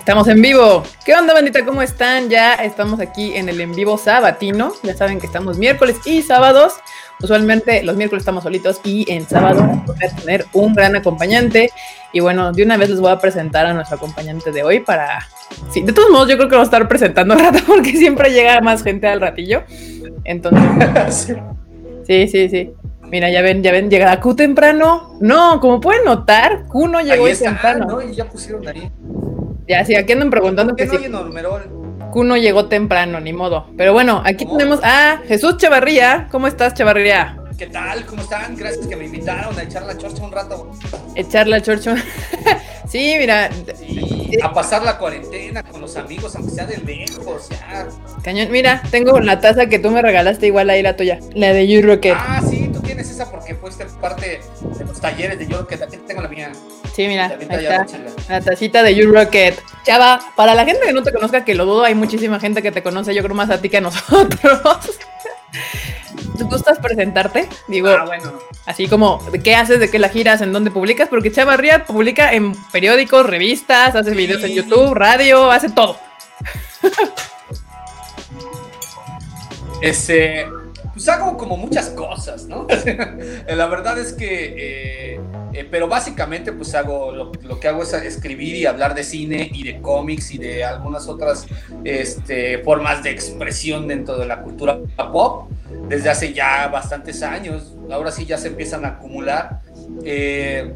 Estamos en vivo. ¿Qué onda, bandita? ¿Cómo están? Ya estamos aquí en el en vivo sabatino. Ya saben que estamos miércoles y sábados. Usualmente los miércoles estamos solitos y en sábado vamos a tener un gran acompañante. Y bueno, de una vez les voy a presentar a nuestro acompañante de hoy para... Sí, de todos modos yo creo que lo voy a estar presentando rato porque siempre llega más gente al ratillo. Entonces... sí, sí, sí. Mira, ya ven, ya ven, llegará Q temprano. No, como pueden notar, Q no llegó ahí está, temprano. ¿no? Y ya pusieron ahí. Ya, sí, aquí andan preguntando ¿Por qué que no si hay Normerol? Q no llegó temprano, ni modo. Pero bueno, aquí ¿Cómo? tenemos a Jesús Chavarría. ¿Cómo estás, Chavarría? ¿Qué tal? ¿Cómo están? Gracias que me invitaron a echar la chorcha un rato. Echar la chorcho. sí, mira, Y a pasar la cuarentena con los amigos, aunque sea de lejos, ya. cañón. Mira, tengo la taza que tú me regalaste, igual ahí la tuya. La de You Rocket. Ah, sí, tú tienes esa porque fuiste parte de los talleres de yo que aquí tengo la mía. Sí, mira, ahí está. La tacita de You Rocket. Chava, para la gente que no te conozca, que lo dudo, hay muchísima gente que te conoce, yo creo más a ti que a nosotros. ¿Tú gustas presentarte? Digo, Ah, bueno. así como, ¿de qué haces? ¿De qué la giras? ¿En dónde publicas? Porque Chavarría publica en periódicos, revistas, hace videos en Sí. YouTube, radio, hace todo. Este, pues hago como muchas cosas, ¿no? la verdad es que, eh, eh, pero básicamente pues hago, lo, lo que hago es escribir y hablar de cine y de cómics y de algunas otras este, formas de expresión dentro de la cultura pop desde hace ya bastantes años. Ahora sí ya se empiezan a acumular. Eh,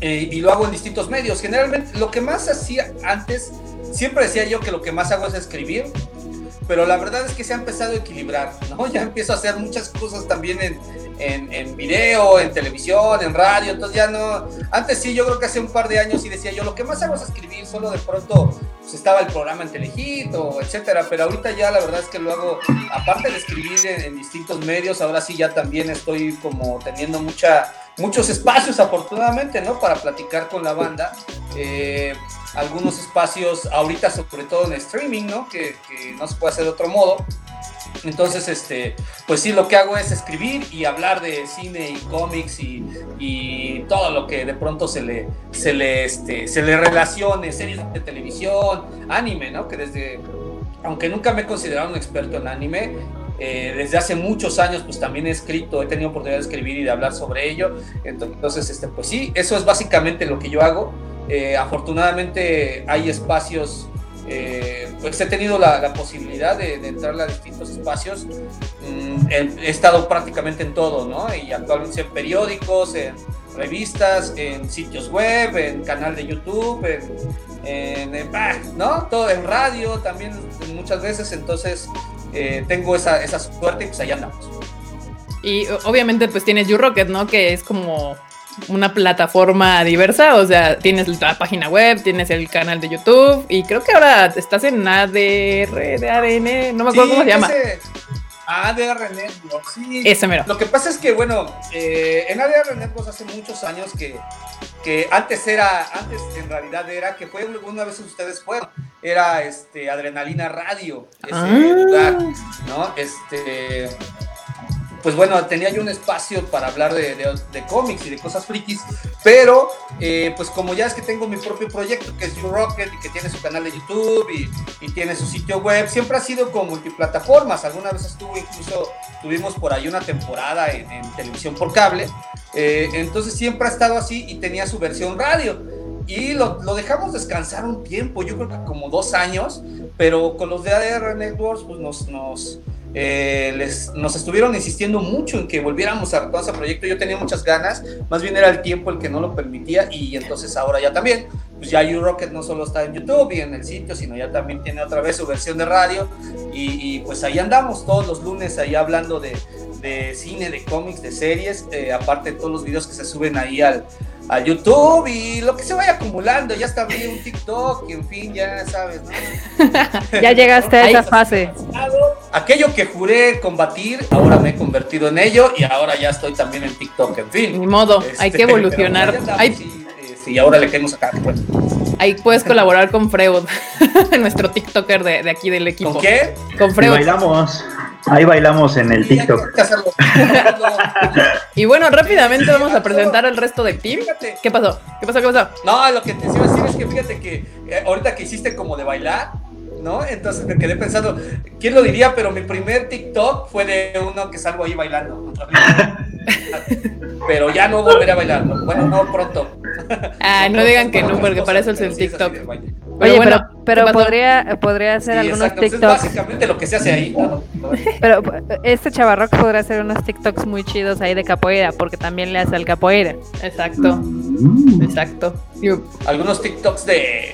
eh, y lo hago en distintos medios. Generalmente lo que más hacía antes, siempre decía yo que lo que más hago es escribir, pero la verdad es que se ha empezado a equilibrar, ¿no? Ya empiezo a hacer muchas cosas también en, en, en video, en televisión, en radio, entonces ya no... Antes sí, yo creo que hace un par de años sí decía yo, lo que más hago es escribir, solo de pronto pues, estaba el programa en Telehit o etcétera, pero ahorita ya la verdad es que lo hago, aparte de escribir en, en distintos medios, ahora sí ya también estoy como teniendo mucha muchos espacios afortunadamente, ¿no? Para platicar con la banda. Eh, algunos espacios ahorita sobre todo en streaming, ¿no? Que, no se puede hacer de otro modo. Entonces, este, pues sí, lo que hago es escribir y hablar de cine y cómics y, y todo lo que de pronto se le, se le, este, se le relacione, series de televisión, anime, ¿no? Que desde, aunque nunca me he considerado un experto en anime, eh, desde hace muchos años pues también he escrito, he tenido oportunidad de escribir y de hablar sobre ello. Entonces, este, pues sí, eso es básicamente lo que yo hago. Eh, afortunadamente hay espacios, eh, pues he tenido la, la posibilidad de, de, entrar a distintos espacios. Mm, he, he, estado prácticamente en todo, ¿no? Y actualmente en periódicos, en revistas, en sitios web, en canal de YouTube, en, en, en ¿no? Todo en radio también muchas veces. Entonces, eh, tengo esa, esa suerte y pues ahí andamos. Y obviamente pues tienes YouRocket, ¿no? Que es como una plataforma diversa, o sea, tienes la página web, tienes el canal de YouTube y creo que ahora estás en ADR de ADN, no me acuerdo sí, cómo se llama. Ese... ADR Network, sí. Ese mero. Lo que pasa es que, bueno, eh, en ADR Network hace muchos años que, que antes era, antes en realidad era, que fue una vez ustedes fueron, era este Adrenalina Radio, ese ah. lugar, ¿no? Este, pues bueno, tenía yo un espacio para hablar de, cómics y de cosas frikis, pero eh, pues como ya es que tengo mi propio proyecto que es You Rocket y que tiene su canal de YouTube y, tiene su sitio web, siempre ha sido con multiplataformas, alguna vez estuvo incluso, tuvimos por ahí una temporada en, televisión por cable, eh, entonces siempre ha estado así y tenía su versión radio. Y lo, lo, dejamos descansar un tiempo, yo creo que como dos años, pero con los de ADR Networks pues nos... nos eh, les, nos estuvieron insistiendo mucho en que volviéramos a todo ese proyecto. Yo tenía muchas ganas, más bien era el tiempo el que no lo permitía y entonces ahora ya también. Pues ya U-Rocket no solo está en YouTube y en el sitio, sino ya también tiene otra vez su versión de radio y, y pues ahí andamos todos los lunes ahí hablando de, de cine, de cómics, de series, eh, aparte de todos los videos que se suben ahí al, a YouTube y lo que se vaya acumulando, ya está bien un TikTok, y en fin, ya sabes, ¿no? ya llegaste a esa fase. Aquello que juré combatir, ahora me he convertido en ello y ahora ya estoy también en TikTok, en fin. Ni modo, este, hay que evolucionar. Hay... Sí, ahora le queremos sacar. Pues. Ahí puedes colaborar con Freud, nuestro TikToker de, de, aquí del equipo. ¿Con qué? Con Freud. Y bailamos. Ahí bailamos en el TikTok. y bueno, rápidamente vamos a presentar al resto del team. ¿Qué pasó? ¿Qué pasó? ¿Qué pasó? No, lo que te iba a decir es que fíjate que eh, ahorita que hiciste como de bailar, ¿no? Entonces me quedé pensando, ¿quién lo diría? Pero mi primer TikTok fue de uno que salgo ahí bailando. Pero ya no volveré a bailar. Bueno, no pronto. Ah, no digan que no, porque para eso es el TikTok. Oye, pero, pero podría, podría hacer algunos TikToks. Es básicamente lo que se hace ahí. Pero este chavarrock podría hacer unos TikToks muy chidos ahí de capoeira, porque también le hace al capoeira. Exacto. Mm. Exacto. Algunos TikToks de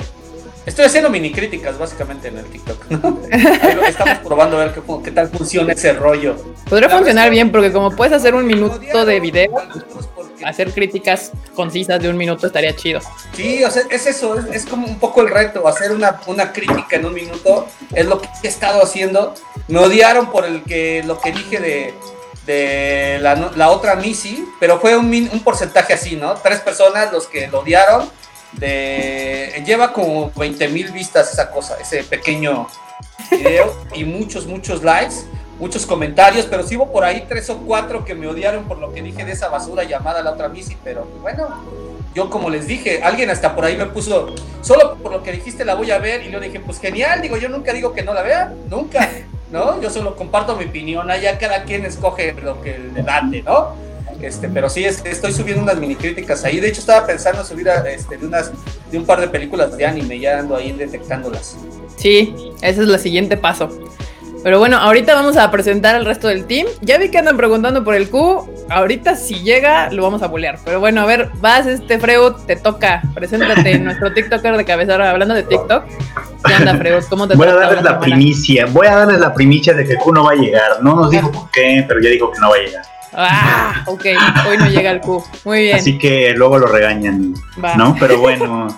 Estoy haciendo mini críticas básicamente en el TikTok. Estamos probando a ver qué, tal funciona ese rollo. Podría funcionar bien porque como puedes hacer un minuto de video, hacer críticas concisas de un minuto estaría chido. Sí, o sea, es eso, es, como un poco el reto, hacer una, una, crítica en un minuto, es lo que he estado haciendo. Me odiaron por el que lo que dije de, de la, la otra Missy, pero fue un, un porcentaje así, ¿no? Tres personas los que lo odiaron de lleva como 20 mil vistas esa cosa, ese pequeño video y muchos, muchos likes, muchos comentarios, pero sí hubo por ahí tres o cuatro que me odiaron por lo que dije de esa basura llamada la otra bici, pero bueno, yo como les dije, alguien hasta por ahí me puso, solo por lo que dijiste la voy a ver y yo dije, pues genial, digo, yo nunca digo que no la vea, nunca, ¿no? Yo solo comparto mi opinión, allá cada quien escoge lo que le date, ¿no? Este, pero sí, estoy subiendo unas mini críticas ahí. De hecho, estaba pensando subir este, de, unas, de un par de películas de anime, ya ando ahí detectándolas. Sí, ese es el siguiente paso. Pero bueno, ahorita vamos a presentar al resto del team. Ya vi que andan preguntando por el Q. Ahorita si llega, lo vamos a bolear. Pero bueno, a ver, vas, este Freud, te toca. Preséntate, nuestro TikToker de cabeza. Hablando de TikTok. ¿Qué anda, Freud? ¿Cómo te Voy a darles la primicia. Voy a darles la primicia de que Q no va a llegar. No nos dijo por qué, pero ya dijo que no va a llegar. Ah, ok, hoy no llega el Q. Muy bien. Así que luego lo regañan, ¿no? Pero bueno,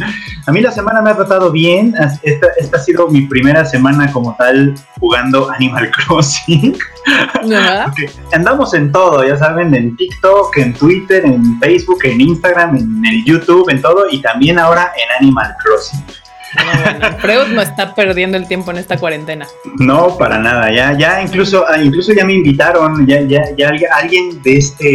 a mí la semana me ha tratado bien. Esta, esta, ha sido mi primera semana como tal jugando Animal Crossing. Andamos en todo, ya saben, en TikTok, en Twitter, en Facebook, en Instagram, en el YouTube, en todo, y también ahora en Animal Crossing. Freud no está perdiendo el tiempo en esta cuarentena. No, para nada. Ya, ya incluso, ah, incluso ya me invitaron, ya, ya, ya alguien de este,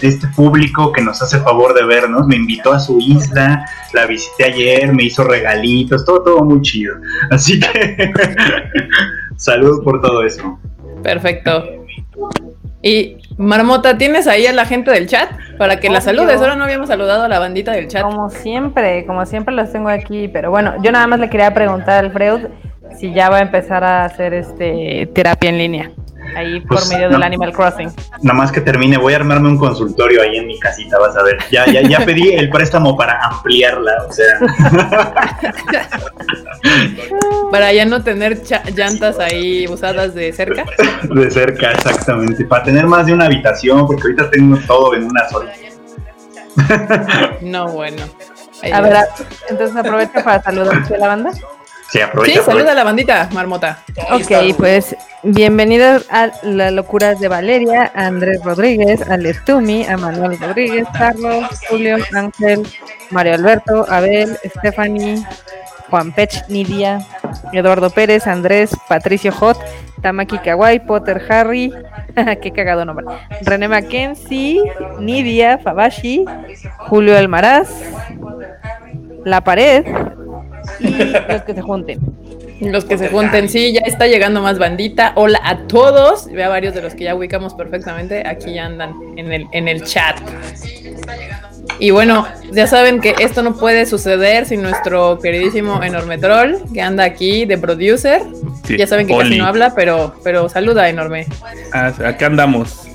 de este público que nos hace favor de vernos, me invitó a su isla, la visité ayer, me hizo regalitos, todo, todo muy chido. Así que salud por todo eso. Perfecto. Y Marmota, ¿tienes ahí a la gente del chat? Para que la saludes. Ahora no habíamos saludado a la bandita del chat. Como siempre, como siempre los tengo aquí. Pero bueno, yo nada más le quería preguntar al Freud si ya va a empezar a hacer este terapia en línea ahí por pues, medio del Animal Crossing. Nada más que termine, voy a armarme un consultorio ahí en mi casita, vas a ver. Ya, ya, ya pedí el préstamo para ampliarla, o sea. para ya no tener llantas ahí usadas de cerca. De cerca, exactamente. Para tener más de una habitación, porque ahorita tengo todo en una sola. No, bueno. a ver, entonces aprovecho para saludar a la banda. Sí, aprovecha. Sí, saluda a la bandita, Marmota. Ok, pues bienvenidos a Las Locuras de Valeria, a Andrés Rodríguez, a Letumi, a Manuel Rodríguez, Carlos, Julio, Ángel, Mario Alberto, Abel, Stephanie, Juan Pech, Nidia, Eduardo Pérez, Andrés, Patricio Hot, Tamaki Kawai, Potter Harry, qué cagado nombre, René Mackenzie, Nidia, Fabashi, Julio Almaraz, La Pared, y los que se junten. Los que se junten, sí, ya está llegando más bandita. Hola a todos. Ve a varios de los que ya ubicamos perfectamente. Aquí ya andan en el, en el chat. Y bueno, ya saben que esto no puede suceder sin nuestro queridísimo Enorme Troll, que anda aquí de producer. ya saben que casi no habla, pero, pero saluda, Enorme. Ah, acá andamos.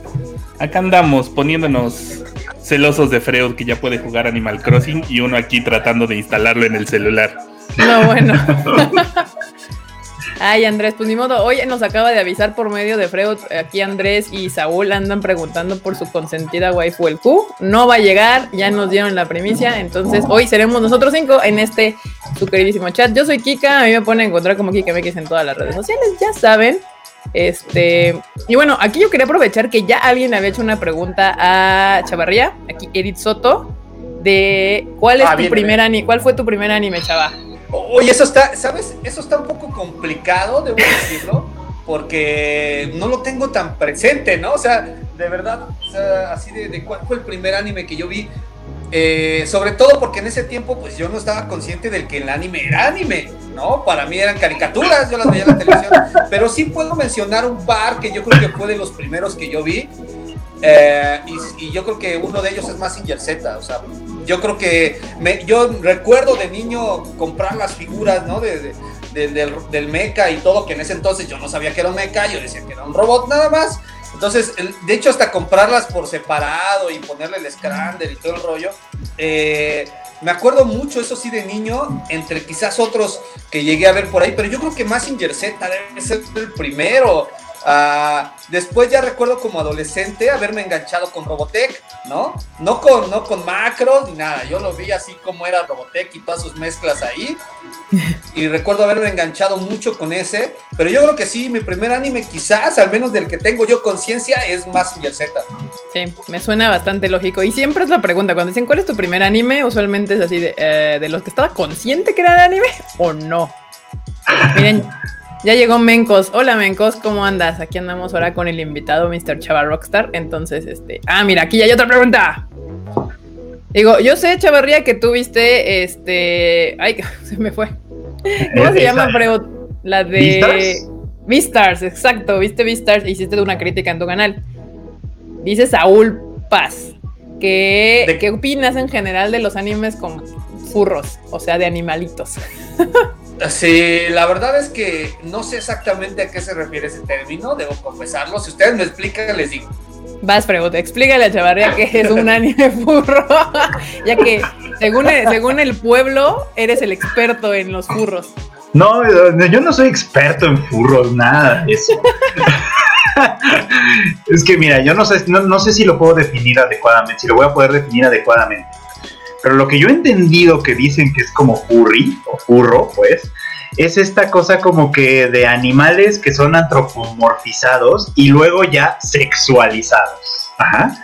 Acá andamos poniéndonos celosos de Freud que ya puede jugar Animal Crossing y uno aquí tratando de instalarlo en el celular. No, bueno. Ay, Andrés, pues ni modo. Hoy nos acaba de avisar por medio de Freud. Aquí Andrés y Saúl andan preguntando por su consentida waifu el Q. No va a llegar, ya nos dieron la primicia. Entonces, hoy seremos nosotros cinco en este su queridísimo chat. Yo soy Kika, a mí me pone a encontrar como Kika MX en todas las redes sociales, ya saben. Este, y bueno, aquí yo quería aprovechar que ya alguien había hecho una pregunta a Chavarría, aquí Edith Soto, de cuál es ah, tu primer anime, cuál fue tu primer anime, chava. Oye, eso está, ¿sabes? Eso está un poco complicado, debo decirlo, porque no lo tengo tan presente, ¿no? O sea, de verdad, así de, cuál fue el primer anime que yo vi. Eh, sobre todo porque en ese tiempo, pues yo no estaba consciente del que el anime era anime, ¿no? Para mí eran caricaturas, yo las veía en la televisión. Pero sí puedo mencionar un par que yo creo que fue de los primeros que yo vi. Eh, y, yo creo que uno de ellos es Massinger Z, o sea, yo creo que yo recuerdo de niño comprar las figuras, ¿no? De, del, del mecha y todo, que en ese entonces yo no sabía que era un mecha, yo decía que era un robot nada más. Entonces, de hecho, hasta comprarlas por separado y ponerle el scrander y todo el rollo. Eh, me acuerdo mucho, eso sí, de niño, entre quizás otros que llegué a ver por ahí, pero yo creo que Massinger Z debe ser el primero. Ah, después ya recuerdo como adolescente haberme enganchado con Robotech, ¿no? No con, no con macros ni nada, yo lo vi así como era Robotech y todas sus mezclas ahí. Y recuerdo haberme enganchado mucho con ese, pero yo creo que sí, mi primer anime quizás, al menos del que tengo yo conciencia, es Massinger Z. Sí, me suena bastante lógico. Y siempre es la pregunta, cuando dicen cuál es tu primer anime, usualmente es así de, eh, de los que estaba consciente que era de anime o no. Miren, ya llegó Mencos. Hola Mencos, ¿cómo andas? Aquí andamos ahora con el invitado Mr. Chava Rockstar. Entonces, este. Ah, mira, aquí ya hay otra pregunta. Digo, yo sé, Chavarría, que tú viste este. Ay, se me fue. ¿Cómo se llama, La de. Vistars, exacto. Viste Vistars, hiciste una crítica en tu canal. Dice Saúl Paz. Que, ¿Qué opinas en general de los animes con furros? O sea, de animalitos. Sí, la verdad es que no sé exactamente a qué se refiere ese término, debo confesarlo. Si ustedes me explican, les digo. Vas, pregunta, explícale a Chavarría que es un anime furro, ya que según el, según el pueblo eres el experto en los furros. No, yo no soy experto en furros, nada eso. es que mira, yo no sé, no sé si lo puedo definir adecuadamente, si lo voy a poder definir adecuadamente. Pero lo que yo he entendido que dicen que es como furry o furro, pues, es esta cosa como que de animales que son antropomorfizados y luego ya sexualizados. Ajá.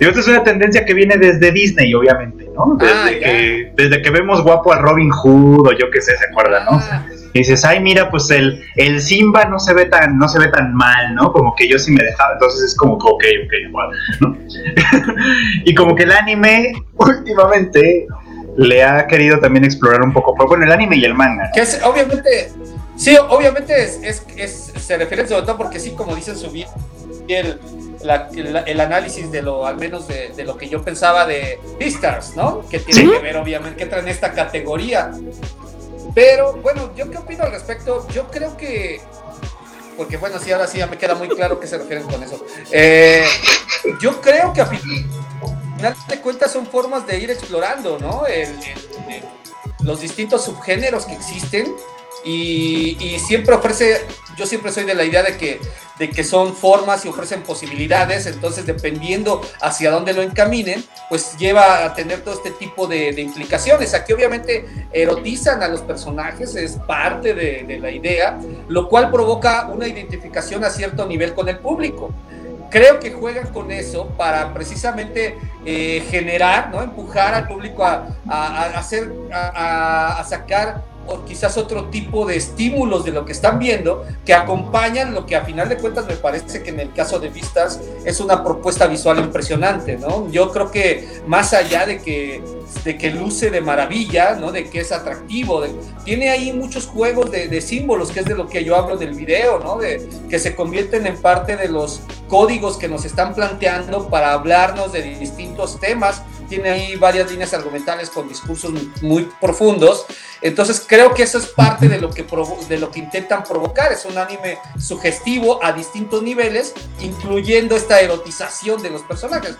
Y esta es una tendencia que viene desde Disney, obviamente, ¿no? Ah, desde, que, desde que vemos guapo a Robin Hood o yo qué sé, ¿se acuerdan, no? Ah. Y dices, ay, mira, pues el, el Simba no se ve tan, no se ve tan mal, ¿no? Como que yo sí me dejaba, entonces es como que, ok, ok, igual, ¿no? y como que el anime últimamente le ha querido también explorar un poco, pues, bueno, el anime y el manga. Que es, obviamente, sí, obviamente es, es, se refiere sobre todo porque sí, como dicen, subir el, el, análisis de lo, al menos de, de, lo que yo pensaba de Beastars, ¿no? Que tiene que ver, obviamente, que entra en esta categoría. Pero bueno, ¿yo qué opino al respecto? Yo creo que porque bueno, sí, ahora sí ya me queda muy claro qué se refieren con eso. Eh, yo creo que a final de cuentas son formas de ir explorando, ¿no? los distintos subgéneros que existen y, siempre ofrece, yo siempre soy de la idea de que de que son formas y ofrecen posibilidades, entonces dependiendo hacia dónde lo encaminen, pues lleva a tener todo este tipo de, implicaciones. Aquí obviamente erotizan a los personajes, es parte de, la idea, lo cual provoca una identificación a cierto nivel con el público creo que juegan con eso para precisamente eh, generar, ¿no? empujar al público a, hacer, a, sacar o quizás otro tipo de estímulos de lo que están viendo que acompañan lo que a final de cuentas me parece que en el caso de Vistas es una propuesta visual impresionante, ¿no? Yo creo que más allá de que, de que luce de maravilla, ¿no? De que es atractivo, tiene ahí muchos juegos de, de, símbolos, que es de lo que yo hablo del video, ¿no? De que se convierten en parte de los códigos que nos están planteando para hablarnos de distintos temas tiene ahí varias líneas argumentales con discursos muy profundos. Entonces creo que eso es parte de lo que, de lo que intentan provocar. Es un anime sugestivo a distintos niveles, incluyendo esta erotización de los personajes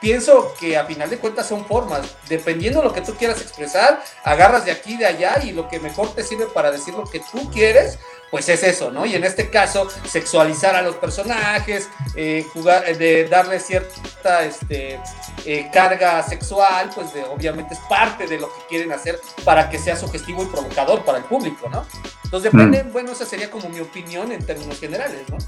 pienso que a final de cuentas son formas. Dependiendo de lo que tú quieras expresar, agarras de aquí, de allá y lo que mejor te sirve para decir lo que tú quieres, pues es eso, ¿no? Y en este caso, sexualizar a los personajes, eh, jugar, eh, de darle cierta este, eh, carga sexual, pues obviamente es parte de lo que quieren hacer para que sea sugestivo y provocador para el público, ¿no? Entonces depende, mm. bueno, esa sería como mi opinión en términos generales, ¿no?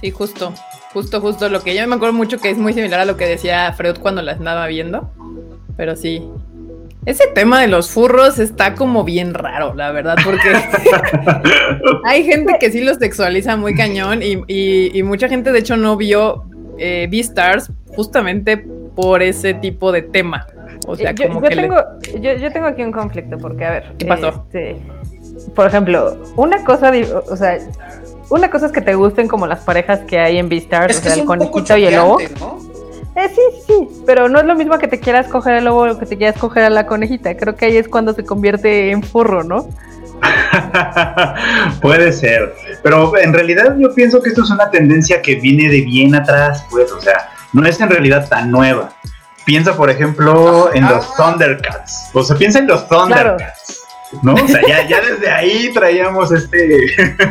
Sí, justo, justo, justo. Lo que yo me acuerdo mucho que es muy similar a lo que decía Freud cuando la andaba viendo. Pero sí, Ese tema de los furros está como bien raro, la verdad, porque hay gente que sí los sexualiza muy cañón y, mucha gente de hecho no vio eh, Beastars justamente por ese tipo de tema. O sea, yo, tengo, yo, tengo aquí un conflicto porque, a ver. ¿Qué pasó? Este, por ejemplo, una cosa, o sea, una cosa es que te gusten como las parejas que hay en Beastars, o sea, el conejito y el lobo. Eh, sí, sí, pero no es lo mismo que te quieras coger el lobo o que te quieras coger a la conejita. Creo que ahí es cuando se convierte en furro, ¿no? Puede ser, pero en realidad yo pienso que esto es una tendencia que viene de bien atrás, pues, o sea, no es en realidad tan nueva. Piensa, por ejemplo, en los ah. Thundercats, o sea, piensa en los Thundercats, ¿no? O sea, ya, ya desde ahí traíamos este...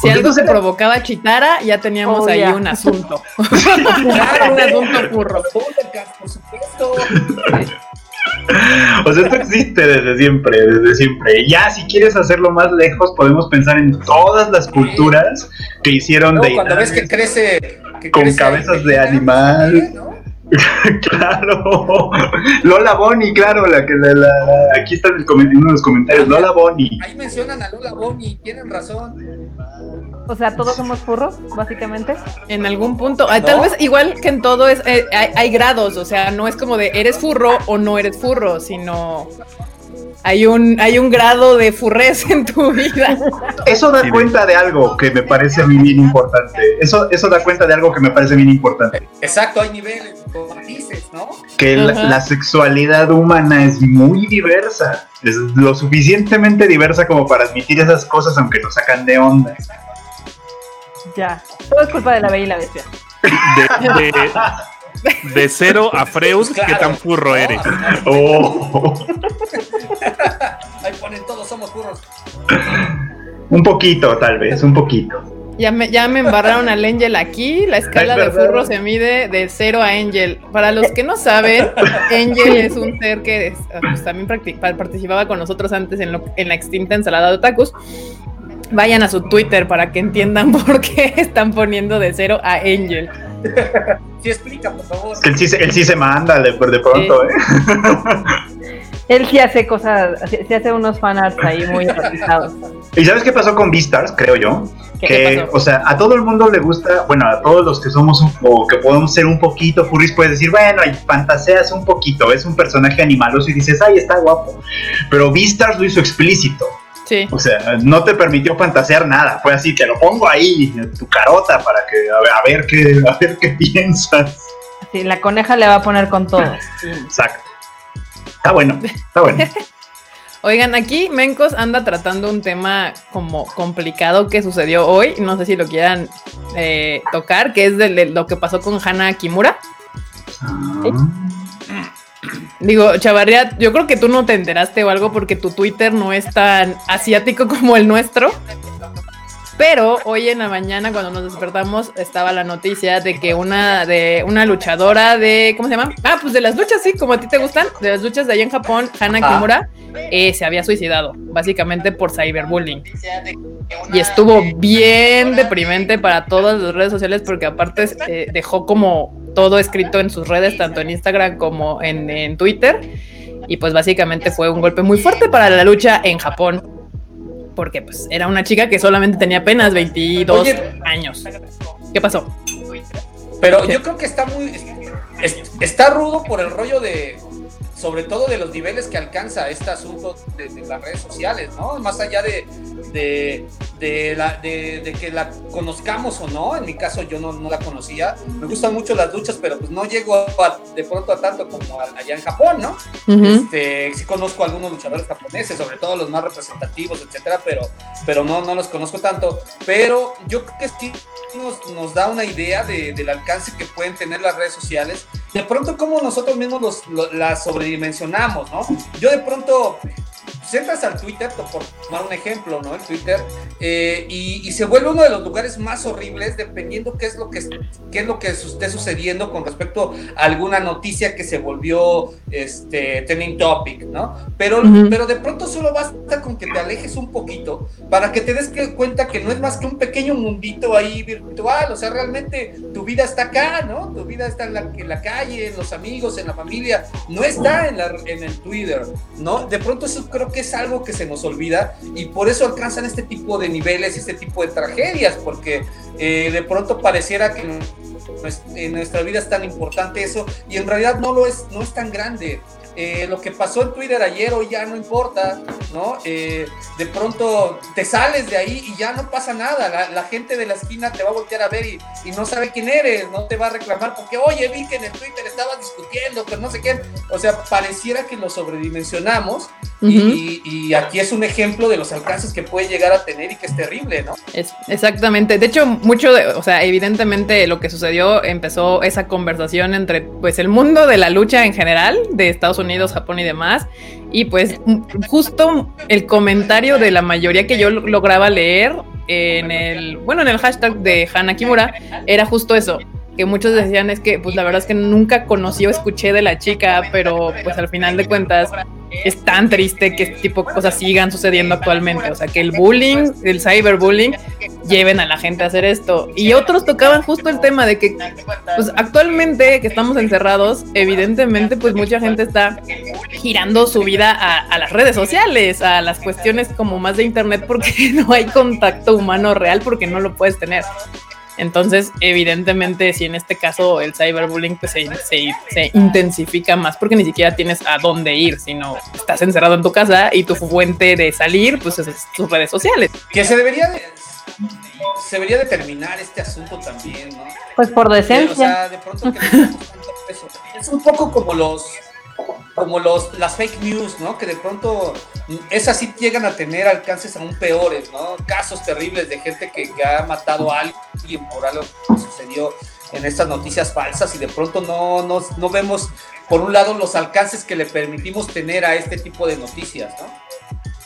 Si algo se provocaba Chitara, ya teníamos oh, ahí un asunto. claro, un asunto curro. Por supuesto. O sea, esto existe desde siempre, desde siempre. Ya, si quieres hacerlo más lejos, podemos pensar en todas las culturas que hicieron de. Cuando ves que crece. con cabezas de animal. claro. Lola Bonnie, claro, la que la, aquí está en, el uno de los comentarios. Lola Bonnie. Ahí mencionan a Lola Bonnie, tienen razón. O sea, todos somos furros, básicamente. En algún punto. Tal vez igual que en todo es eh, hay, grados, o sea, no es como de eres furro o no eres furro, sino hay un, hay un grado de furrez en tu vida. Eso da cuenta de algo que me parece a mí bien importante. Eso, eso da cuenta de algo que me parece bien importante. Exacto, hay niveles, dices, ¿no? Que la, sexualidad humana es muy diversa. Es lo suficientemente diversa como para admitir esas cosas aunque nos sacan de onda. Ya, todo es culpa de la bella y la bestia. De, cero a Freud, ¿qué tan furro eres? Oh. Ahí ponen todos somos furros. Un poquito, tal vez, un poquito. Ya me, ya me embarraron al Angel aquí. La escala de furro se mide de cero a Angel. Para los que no saben, Angel es un ser que pues, también participaba con nosotros antes en, en la extinta ensalada de otakus. Vayan a su Twitter para que entiendan por qué están poniendo de cero a Angel. Sí, explica, por favor. él, sí, él sí se manda de, de pronto, ¿eh? Él sí hace cosas, sí hace unos fanarts ahí muy enfatizados. ¿Y sabes qué pasó con Beastars, creo yo? Que, o sea, a todo el mundo le gusta, bueno, a todos los que somos un, o que podemos ser un poquito furries, puedes decir, bueno, fantaseas un poquito, es un personaje animaloso y dices, ay, está guapo. Pero Beastars lo hizo explícito. O sea, no te permitió fantasear nada. Fue así, te lo pongo ahí, en tu carota, para que a ver, qué, a ver qué piensas. Sí, la coneja le va a poner con todo. Exacto. Está bueno, está bueno. Oigan, aquí Mencos anda tratando un tema como complicado que sucedió hoy. No sé si lo quieran eh, tocar, que es de, lo que pasó con Hana Kimura. Ah. Digo, Chavarria, yo creo que tú no te enteraste o algo porque tu Twitter no es tan asiático como el nuestro. Pero hoy en la mañana, cuando nos despertamos, estaba la noticia de que una de una luchadora de. ¿Cómo se llama? Ah, pues de las luchas, sí, como a ti te gustan, de las luchas de allá en Japón, Hana ah. Kimura, eh, se había suicidado, básicamente por cyberbullying. Y estuvo bien deprimente para todas las redes sociales porque aparte eh, dejó como todo escrito en sus redes, tanto en Instagram como en, en Twitter. Y pues básicamente fue un golpe muy fuerte para la lucha en Japón porque pues era una chica que solamente tenía apenas 22 años. ¿Qué pasó? Pero yo creo que está muy está rudo por el rollo de sobre todo de los niveles que alcanza este asunto de, las redes sociales, ¿no? Más allá de, de, la, de, que la conozcamos o no, en mi caso yo no, la conocía, me gustan mucho las luchas, pero pues no llego de pronto a tanto como allá en Japón, ¿no? este, sí conozco a algunos luchadores japoneses, sobre todo los más representativos, etcétera, pero, pero no, no los conozco tanto, pero yo creo que sí nos, nos da una idea del alcance que pueden tener las redes sociales, de pronto como nosotros mismos los, las sobredimensionamos, ¿no? Yo de pronto entras al Twitter, por tomar un ejemplo, ¿no? El Twitter, eh, y, se vuelve uno de los lugares más horribles dependiendo qué es lo que, qué es lo que esté sucediendo con respecto a alguna noticia que se volvió este, trending topic, ¿no? Pero, pero de pronto solo basta con que te alejes un poquito para que te des cuenta que no es más que un pequeño mundito ahí virtual, o sea, realmente tu vida está acá, ¿no? Tu vida está en la, en la calle, en los amigos, en la familia, no está en, la, en el Twitter, ¿no? De pronto eso creo que es algo que se nos olvida y por eso alcanzan este tipo de niveles, este tipo de tragedias, porque eh, de pronto pareciera que en nuestra vida es tan importante eso y en realidad no lo es, no es tan grande. Eh, lo que pasó en Twitter ayer hoy ya no importa, ¿no? Eh, de pronto te sales de ahí y ya no pasa nada. La, gente de la esquina te va a voltear a ver y, no sabe quién eres, no te va a reclamar porque, oye, vi que en el Twitter estabas discutiendo, pero no sé quién. O sea, pareciera que lo sobredimensionamos y, aquí es un ejemplo de los alcances que puede llegar a tener y que es terrible, ¿no? Es, exactamente. De hecho, mucho de, o sea, evidentemente lo que sucedió empezó esa conversación entre, pues, el mundo de la lucha en general de Estados Unidos, Japón y demás. Y pues justo el comentario de la mayoría que yo lograba leer en el, bueno, en el hashtag de Hana Kimura era justo eso que muchos decían es que pues la verdad es que nunca conocí o escuché de la chica, pero pues al final de cuentas es tan triste que este tipo de cosas sigan sucediendo actualmente. O sea, que el bullying, el cyberbullying, lleven a la gente a hacer esto. Y otros tocaban justo el tema de que, pues actualmente que estamos encerrados, evidentemente, pues mucha gente está girando su vida a, a las redes sociales, a las cuestiones como más de internet, porque no hay contacto humano real, porque no lo puedes tener. Entonces, evidentemente, si en este caso el cyberbullying pues, se, intensifica más porque ni siquiera tienes a dónde ir, sino estás encerrado en tu casa y tu fuente de salir pues es tus redes sociales. Que se debería de, se debería determinar este asunto también, ¿no? Pues por decencia. O sea, de pronto es un poco como los como los, las fake news, ¿no? Que de pronto esas sí llegan a tener alcances aún peores, ¿no? Casos terribles de gente que, ha matado a alguien por algo que sucedió en estas noticias falsas y de pronto no, no, no vemos, por un lado, los alcances que le permitimos tener a este tipo de noticias, ¿no?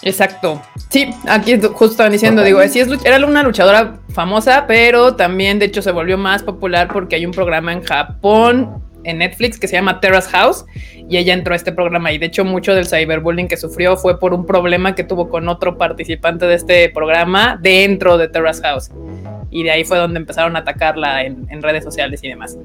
Exacto. Sí, aquí justo estaban diciendo, digo, sí es, era una luchadora famosa, pero también de hecho se volvió más popular porque hay un programa en Japón en Netflix que se llama Terrace House y ella entró a este programa y de hecho mucho del cyberbullying que sufrió fue por un problema que tuvo con otro participante de este programa dentro de Terrace House y de ahí fue donde empezaron a atacarla en, redes sociales y demás.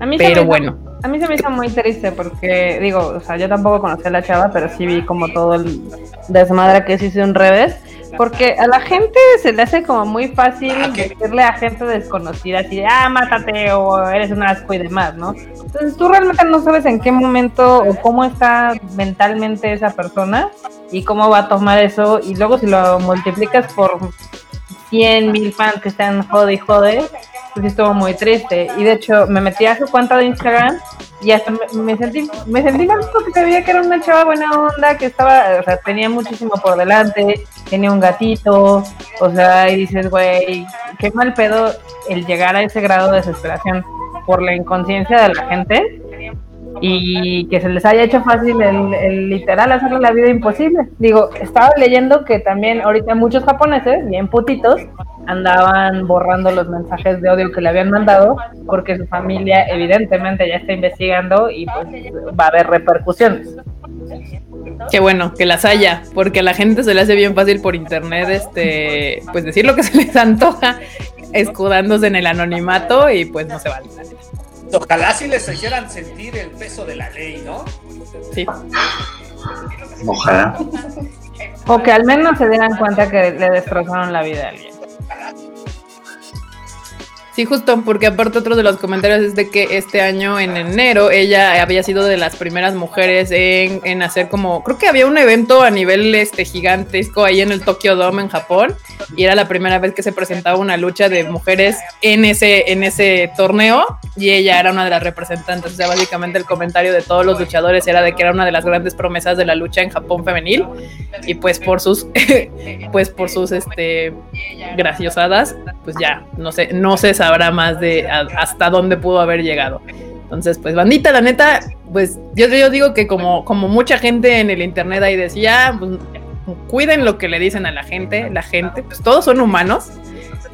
A mí pero bueno. A mí se me hizo muy triste porque, digo, o sea, yo tampoco conocí a la chava, pero sí vi como todo el desmadre que se hizo en redes. Porque a la gente se le hace como muy fácil decirle a gente desconocida así de, ah, mátate o eres un asco y demás, ¿no? Entonces tú realmente no sabes en qué momento o cómo está mentalmente esa persona y cómo va a tomar eso y luego si lo multiplicas por 100 mil fans que están jode y jode, pues estuvo muy triste. Y de hecho me metí a su cuenta de Instagram y hasta me, sentí me sentí mal porque sabía que era una chava buena onda, que estaba, o sea, tenía muchísimo por delante, tenía un gatito, o sea, y dices, güey, qué mal pedo el llegar a ese grado de desesperación por la inconsciencia de la gente y que se les haya hecho fácil el, literal hacerle la vida imposible. Digo, estaba leyendo que también ahorita muchos japoneses, bien putitos, andaban borrando los mensajes de odio que le habían mandado porque su familia evidentemente ya está investigando y pues va a haber repercusiones. Qué bueno, que las haya, porque a la gente se le hace bien fácil por internet este pues decir lo que se les antoja, escudándose en el anonimato y pues no se vale. Ojalá si les hicieran sentir el peso de la ley, ¿no? Sí. Ojalá. O que al menos se dieran cuenta que le destrozaron la vida a alguien. Sí, justo, porque aparte otro de los comentarios es de que este año en enero ella había sido de las primeras mujeres en, en hacer como, creo que había un evento a nivel este gigantesco ahí en el Tokyo Dome en Japón y era la primera vez que se presentaba una lucha de mujeres en ese, en ese torneo y ella era una de las representantes. O sea, básicamente el comentario de todos los luchadores era de que era una de las grandes promesas de la lucha en Japón femenil y pues por sus, pues por sus este graciosadas, pues ya, no sé, no se sabe habrá más de hasta dónde pudo haber llegado. Entonces, pues bandita, la neta, pues yo, yo digo que como, como mucha gente en el internet ahí decía, pues, cuiden lo que le dicen a la gente, la gente, pues todos son humanos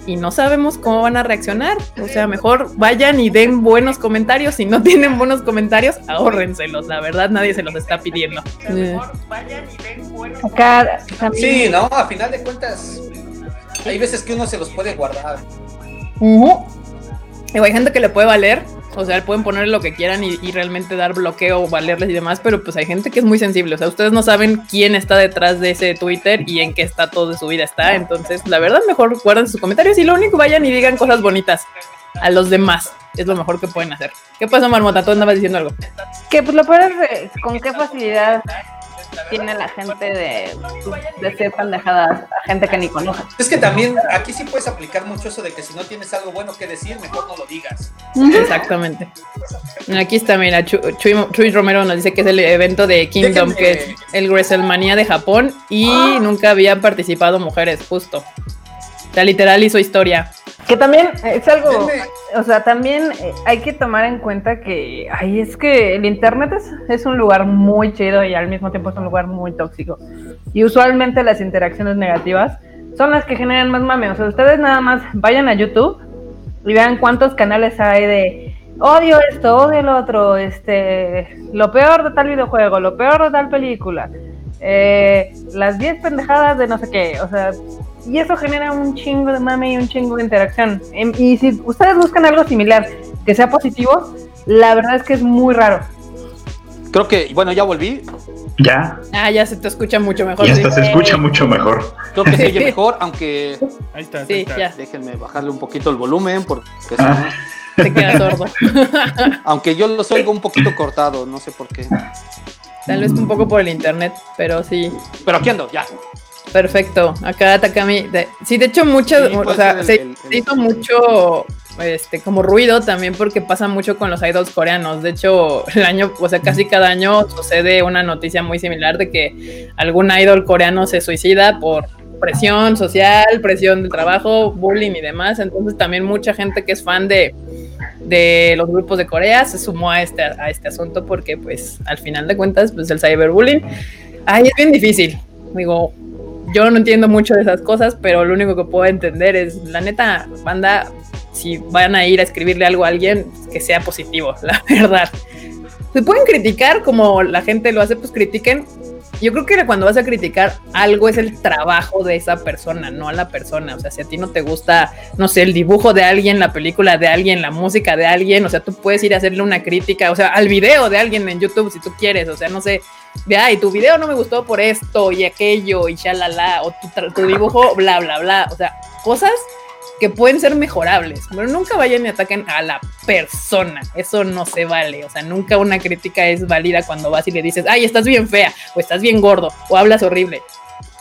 y no sabemos cómo van a reaccionar. O sea, mejor vayan y den buenos comentarios. Si no tienen buenos comentarios, ahórrenselos. La verdad, nadie se los está pidiendo. Mejor vayan y den buenos Sí, no, a final de cuentas, hay veces que uno se los puede guardar. hay gente que le puede valer o sea, pueden poner lo que quieran y, realmente dar bloqueo, valerles y demás, pero pues hay gente que es muy sensible. O sea, ustedes no saben quién está detrás de ese Twitter y en qué está todo de su vida está. Entonces, la verdad, mejor guarden sus comentarios y lo único vayan y digan cosas bonitas a los demás. Es lo mejor que pueden hacer. ¿Qué pasa, Marmota? Tú andabas diciendo algo. Que pues lo peor es con qué facilidad tiene la gente de, de ser pendejadas a gente que ni conoce. Es que también aquí sí puedes aplicar mucho eso de que si no tienes algo bueno que decir, mejor no lo digas. Exactamente. Aquí está, mira, Chuy, Romero nos dice que es el evento de Kingdom, que es el WrestleMania de Japón y ah. nunca habían participado mujeres, justo. O sea, literal hizo historia. Que también es algo, o sea, también eh, hay que tomar en cuenta que, ay, es que el Internet es, es, un lugar muy chido y al mismo tiempo es un lugar muy tóxico. Y usualmente las interacciones negativas son las que generan más mame. O sea, ustedes nada más vayan a YouTube y vean cuántos canales hay de odio esto, odio el otro, este, lo peor de tal videojuego, lo peor de tal película, eh, las 10 pendejadas de no sé qué, o sea, y eso genera un chingo de mame y un chingo de interacción. Em, y si ustedes buscan algo similar que sea positivo, la verdad es que es muy raro. Creo que, bueno, ya volví. Ya. Ah, ya se te escucha mucho mejor. Ya se escucha mucho mejor. Creo que se oye mejor, aunque. Ahí está, sí, Ya. Déjenme bajarle un poquito el volumen porque ah. se queda sordo. aunque yo los oigo un poquito cortado, no sé por qué. Tal vez un poco por el internet, pero sí. Pero aquí ando, ya. Perfecto. Acá Takami. sí, de hecho, mucho, o sea, se, hizo mucho este como ruido también porque pasa mucho con los idols coreanos. De hecho, el año, o sea, casi cada año sucede una noticia muy similar de que algún idol coreano se suicida por presión social, presión del trabajo, bullying y demás. Entonces también mucha gente que es fan de, de los grupos de Corea se sumó a este, a este asunto porque pues al final de cuentas pues el cyberbullying, ahí es bien difícil. Digo, yo no entiendo mucho de esas cosas, pero lo único que puedo entender es, la neta, banda, si van a ir a escribirle algo a alguien, que sea positivo, la verdad. Se pueden criticar como la gente lo hace, pues critiquen. Yo creo que cuando vas a criticar algo es el trabajo de esa persona, no a la persona. O sea, si a ti no te gusta, no sé, el dibujo de alguien, la película de alguien, la música de alguien, o sea, tú puedes ir a hacerle una crítica, o sea, al video de alguien en YouTube si tú quieres, o sea, no sé, de, ay, tu video no me gustó por esto y aquello y shalala, o tu, tu dibujo, bla, bla, bla. O sea, cosas que pueden ser mejorables, pero nunca vayan y ataquen a la persona. Eso no se vale. O sea, nunca una crítica es válida cuando vas y le dices, ay, estás bien fea, o estás bien gordo, o hablas horrible.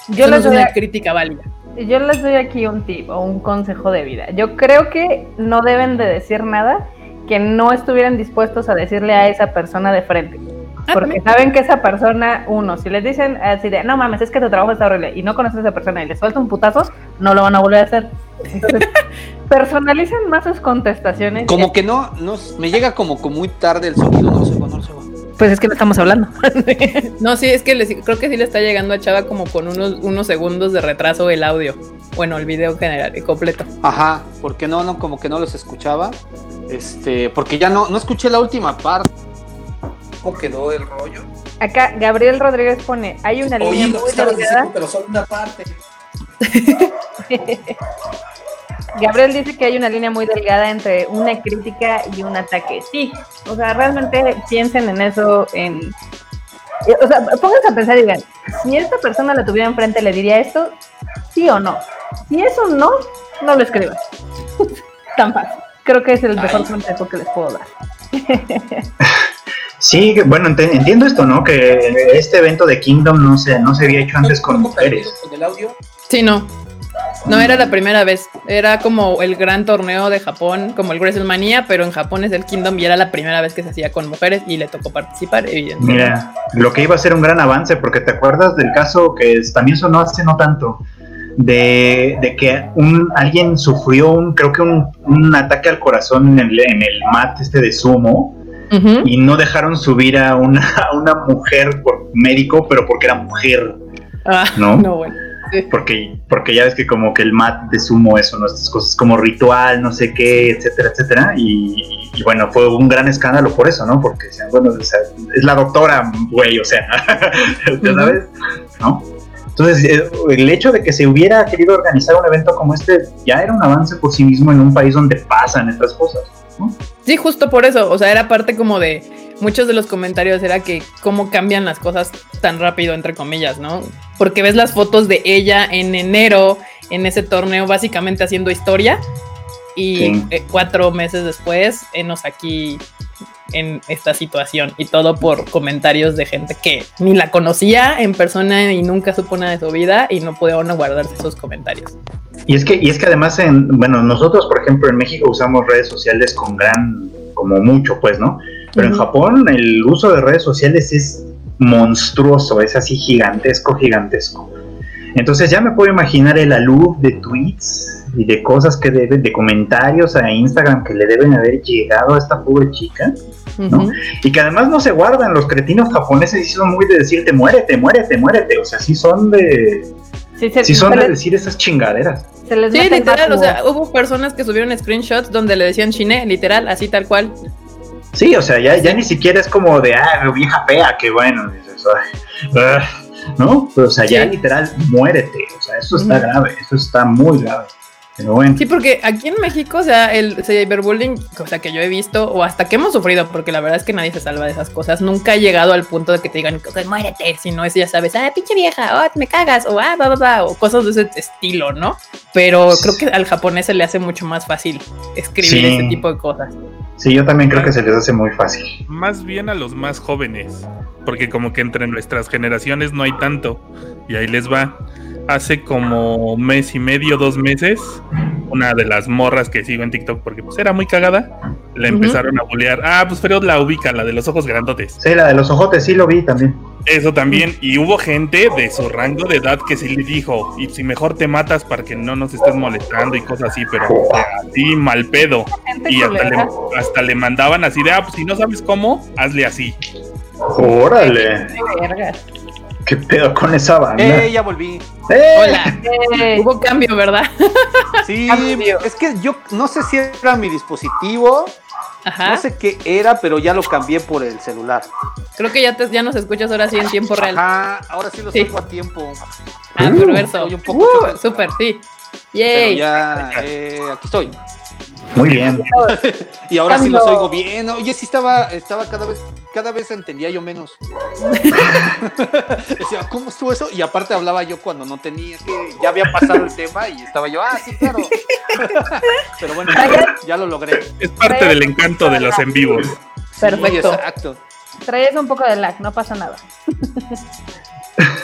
Yo les doy una crítica válida. Yo les doy aquí un tip o un consejo de vida. Yo creo que no deben de decir nada que no estuvieran dispuestos a decirle a esa persona de frente. Ah, Porque saben que esa persona, uno, si les dicen así de, no mames, es que tu trabajo está horrible y no conoces a esa persona y les suelta un putazo, no lo van a volver a hacer. personalicen más sus contestaciones. Como que no, no, me llega como, como muy tarde el sonido, no sé no sé Pues es que no estamos hablando. no, sí, es que creo que sí le está llegando a Chava como con unos, unos segundos de retraso el audio. Bueno, el video general, completo. Ajá, porque no, no, como que no los escuchaba. Este, porque ya no, no escuché la última parte quedó el rollo. Acá Gabriel Rodríguez pone, hay una línea muy delgada. pero solo una parte. Gabriel dice que hay una línea muy delgada entre una crítica y un ataque. Sí, o sea, realmente piensen en eso, en... O sea, pónganse a pensar y digan, si esta persona la tuviera enfrente, ¿le diría esto? ¿Sí o no? Si eso no, no lo escriban. Tan fácil. Creo que es el mejor consejo que les puedo dar. Sí, bueno, entiendo esto, ¿no? Que este evento de Kingdom no se, no se había hecho antes con mujeres. ¿Con el audio? Sí, no. No era la primera vez. Era como el gran torneo de Japón, como el WrestleMania, pero en Japón es el Kingdom y era la primera vez que se hacía con mujeres y le tocó participar, evidentemente. Mira, lo que iba a ser un gran avance, porque te acuerdas del caso que también sonó hace no tanto, de, que un, alguien sufrió un, creo que un, ataque al corazón en el, en el mat este de sumo y no dejaron subir a una, una mujer por médico, pero porque era mujer. Ah, ¿No? No, bueno. Porque, porque ya ves que como que el mat de sumo eso, ¿no? Estas cosas como ritual, no sé qué, etcétera, etcétera. Y, bueno, fue un gran escándalo por eso, ¿no? Porque, bueno, es la doctora, güey, o sea, ¿ya sabes? ¿No? Entonces, eh, el hecho de que se hubiera querido organizar un evento como este ya era un avance por sí mismo en un país donde pasan estas cosas, ¿no? Sí, justo por eso, o sea, era parte como de muchos de los comentarios era que cómo cambian las cosas tan rápido, entre comillas, ¿no? Porque ves las fotos de ella en enero en ese torneo básicamente haciendo historia y eh, cuatro meses después, enos aquí en esta situación y todo por comentarios de gente que ni la conocía en persona y nunca supo nada de su vida y no pudieron guardarse esos comentarios. Y es que, y es que además, en, bueno, nosotros, por ejemplo, en México usamos redes sociales con gran, como mucho, pues, ¿no? Pero en Japón el uso de redes sociales es monstruoso, es así gigantesco, gigantesco. Entonces ya me puedo imaginar el alud de tweets y de cosas que deben, de comentarios a Instagram que le deben haber llegado a esta pobre chica, ¿no? Y que además no se guardan, los cretinos japoneses sí son muy de decirte muérete, muérete, muérete, o sea, sí son de... Sí, son de decir esas chingaderas. sí, literal, o sea, hubo personas que subieron screenshots donde le decían chine, literal, así tal cual. Sí, o sea, ya, ya ni siquiera es como de, ah, vieja fea, que bueno, ah", ¿no? Pero, o sea, ya literal, muérete, o sea, eso está grave, eso está muy grave. Sí, porque aquí en México, o sea, el cyberbullying, o sea, que yo he visto, o hasta que hemos sufrido, porque la verdad es que nadie se salva de esas cosas, nunca ha llegado al punto de que te digan, muérete, si no es, ya sabes, ah, pinche vieja, oh, me cagas, o ah, va, va, va, o cosas de ese estilo, ¿no? Pero creo que al japonés se le hace mucho más fácil escribir ese tipo de cosas. Sí, yo también creo que se les hace muy fácil. Más bien a los más jóvenes, porque como que entre nuestras generaciones no hay tanto, y ahí les va hace como mes y medio, dos meses, una de las morras que sigo en TikTok porque pues era muy cagada, la empezaron a bullear. Ah, pues Freud la ubica, la de los ojos grandotes. Sí, la de los ojotes, sí lo vi también. Eso también, y hubo gente de su rango de edad que sí le dijo, y si mejor te matas para que no nos estés molestando y cosas así, pero así mal pedo. Y hasta le, hasta le mandaban así de, ah, pues si no sabes cómo, hazle así. Órale. ¿Qué pedo con esa banda? ¡Eh, ya volví! ¡Eh! Hola. Eh. Hubo cambio, ¿verdad? Sí, es que yo no sé si era mi dispositivo. Ajá. No sé qué era, pero ya lo cambié por el celular. Creo que ya, te, ya nos escuchas ahora sí en tiempo real. Ajá, ahora sí lo sí. a tiempo. Ah, uh, perverso. un poco uh, súper, sí. Yay. Pero ya, eh, aquí estoy. Muy bien. y ahora sí los oigo bien. Oye, sí estaba, estaba cada vez, cada vez entendía yo menos. Decía, ¿cómo estuvo eso? Y aparte hablaba yo cuando no tenía, que ya había pasado el tema y estaba yo, ah, sí, claro. Pero bueno, ya, lo logré. Es parte del encanto de los en vivos. Perfecto. exacto. Traes un poco de lag, no pasa nada.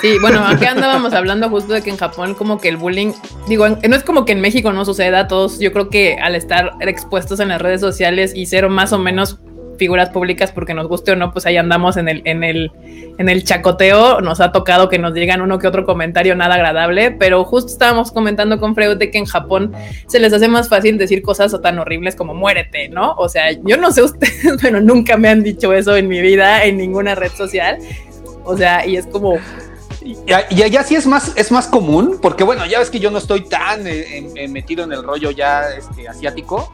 Sí, bueno, aquí andábamos hablando justo de que en Japón como que el bullying, digo, no es como que en México no suceda, todos yo creo que al estar expuestos en las redes sociales y ser más o menos figuras públicas porque nos guste o no, pues ahí andamos en el, en el, en el chacoteo, nos ha tocado que nos digan uno que otro comentario nada agradable, pero justo estábamos comentando con Freud de que en Japón se les hace más fácil decir cosas tan horribles como muérete, ¿no? O sea, yo no sé ustedes, pero nunca me han dicho eso en mi vida, en ninguna red social, o sea, y es como... Y, allá sí es más, es más común, porque bueno, ya ves que yo no estoy tan eh, metido en el rollo ya este, asiático,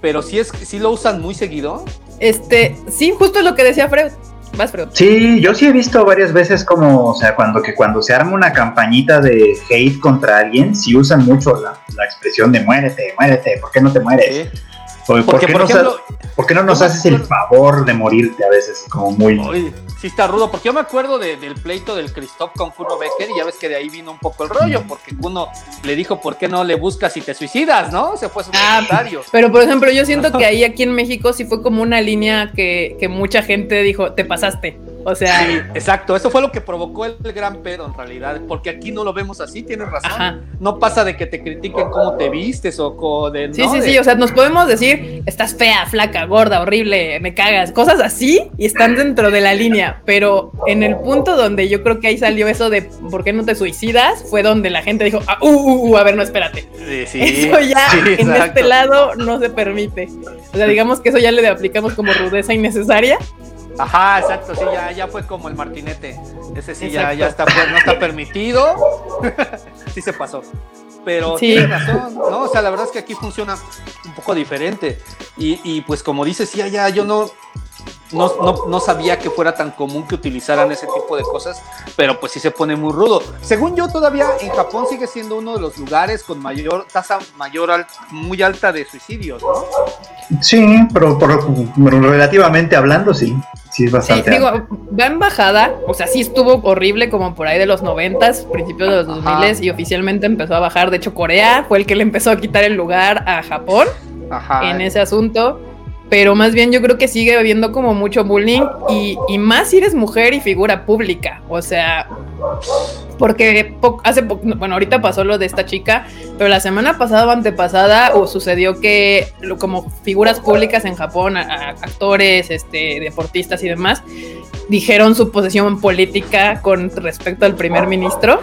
pero sí, es, sí lo usan muy seguido. Este, sí, justo lo que decía Freud. Vas, Freud. Sí, yo sí he visto varias veces como, o sea, cuando que cuando se arma una campañita de hate contra alguien, sí usan mucho la, expresión de muérete, muérete, ¿por qué no te mueres? Porque, ¿por, qué no, no nos haces el favor de morirte a veces? Como muy sí está rudo, porque yo me acuerdo del pleito del Christoph con Kuno Becker y ya ves que de ahí vino un poco el rollo, porque Kuno le dijo, ¿por qué no le buscas y te suicidas, no? Se fue su ah, comentario. Pero, por ejemplo, yo siento que ahí aquí en México sí fue como una línea que, que mucha gente dijo, te pasaste. O sea. Sí, exacto. Eso fue lo que provocó el, gran pedo en realidad. Porque aquí no lo vemos así, tienes razón. No pasa de que te critiquen cómo te vistes o de. Sí, sí, sí. O sea, nos podemos decir, estás fea, flaca, gorda, horrible, me cagas. Cosas así y están dentro de la línea. Pero en el punto donde yo creo que ahí salió eso de por qué no te suicidas, fue donde la gente dijo, ah, uh, uh, uh a ver, no, espérate. Sí, sí, eso ya en este lado no se permite. O sea, digamos que eso ya le aplicamos como rudeza innecesaria Ajá, exacto, sí, ya, ya fue como el martinete. Ese sí ya, ya está, pues, no está permitido. sí se pasó. Pero sí. tiene razón, ¿no? O sea, la verdad es que aquí funciona un poco diferente. Y, y pues como dices, sí, ya, yo no, no, no, no, sabía que fuera tan común que utilizaran ese tipo de cosas, pero pues sí se pone muy rudo. Según yo, todavía en Japón sigue siendo uno de los lugares con mayor tasa mayor muy alta de suicidios, ¿no? Sí, pero, relativamente hablando, sí. Sí, es bastante. Sí, digo, va en bajada, o sea, sí estuvo horrible como por ahí de los noventas, principios de los dos miles y oficialmente empezó a bajar. De hecho, Corea fue el que le empezó a quitar el lugar a Japón en ese asunto pero más bien yo creo que sigue habiendo como mucho bullying y, y más si eres mujer y figura pública, o sea, porque hace bueno, ahorita pasó lo de esta chica, pero la semana pasada o antepasada sucedió que como figuras públicas en Japón, actores, este, deportistas y demás, dijeron su posición política con respecto al primer ministro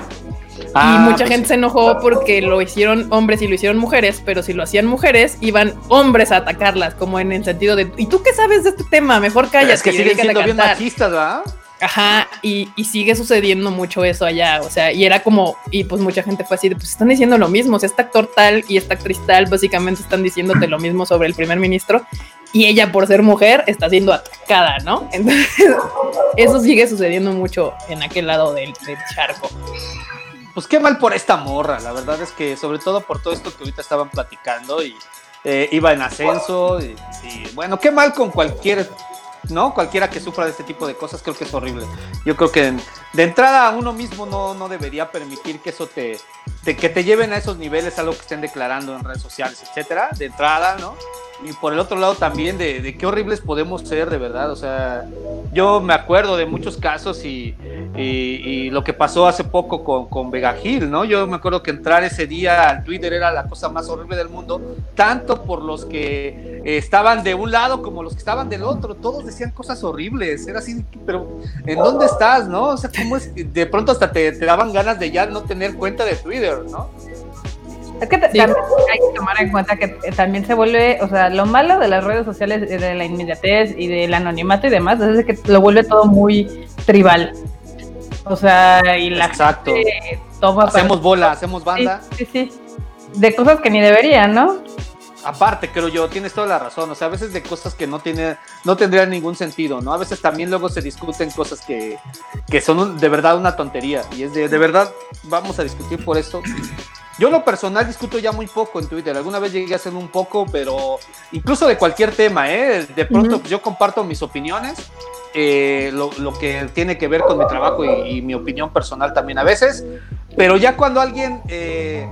y ah, mucha pues gente se enojó porque lo hicieron hombres y lo hicieron mujeres, pero si lo hacían mujeres, iban hombres a atacarlas, como en el sentido de, ¿y tú qué sabes de este tema? Mejor callas. Es que siguen siendo bien machistas, ¿verdad? Ajá, y, sigue sucediendo mucho eso allá, o sea, y era como, y pues mucha gente fue así de, pues están diciendo lo mismo, o sea, este actor tal y esta actriz tal básicamente están diciéndote lo mismo sobre el primer ministro, y ella por ser mujer está siendo atacada, ¿no? Entonces, eso sigue sucediendo mucho en aquel lado del charco pues qué mal por esta morra, la verdad es que sobre todo por todo esto que ahorita estaban platicando y eh, iba en ascenso y, bueno, qué mal con cualquier, ¿no? Cualquiera que sufra de este tipo de cosas creo que es horrible. Yo creo que de entrada uno mismo no, no debería permitir que eso te, que te lleven a esos niveles, algo que estén declarando en redes sociales, etcétera, de entrada, ¿no? y por el otro lado también de, qué horribles podemos ser de verdad. O sea, yo me acuerdo de muchos casos y, y, lo que pasó hace poco con, con Vega Gil, ¿no? Yo me acuerdo que entrar ese día al Twitter era la cosa más horrible del mundo, tanto por los que estaban de un lado como los que estaban del otro. Todos cosas horribles. Era así, pero ¿en dónde estás, no? O sea, ¿cómo es? De pronto hasta te, te daban ganas de ya no tener cuenta de Twitter, ¿no? Es que también hay que tomar en cuenta que también se vuelve, o sea, lo malo de las redes sociales, de la inmediatez y del anonimato y demás, es que lo vuelve todo muy tribal. O sea, y la Exacto. hacemos bola, hacemos banda. Sí, sí, De cosas que ni deberían, ¿no? Aparte, creo yo, tienes toda la razón. O sea, a veces de cosas que no tiene, no tendrían ningún sentido, ¿no? A veces también luego se discuten cosas que, que son de verdad una tontería. Y es de, de verdad, vamos a discutir por esto. Yo lo personal discuto ya muy poco en Twitter. Alguna vez llegué a hacer un poco, pero incluso de cualquier tema, ¿eh? De pronto yo comparto mis opiniones, eh, lo, que tiene que ver con mi trabajo y, mi opinión personal también a veces. Pero ya cuando alguien eh,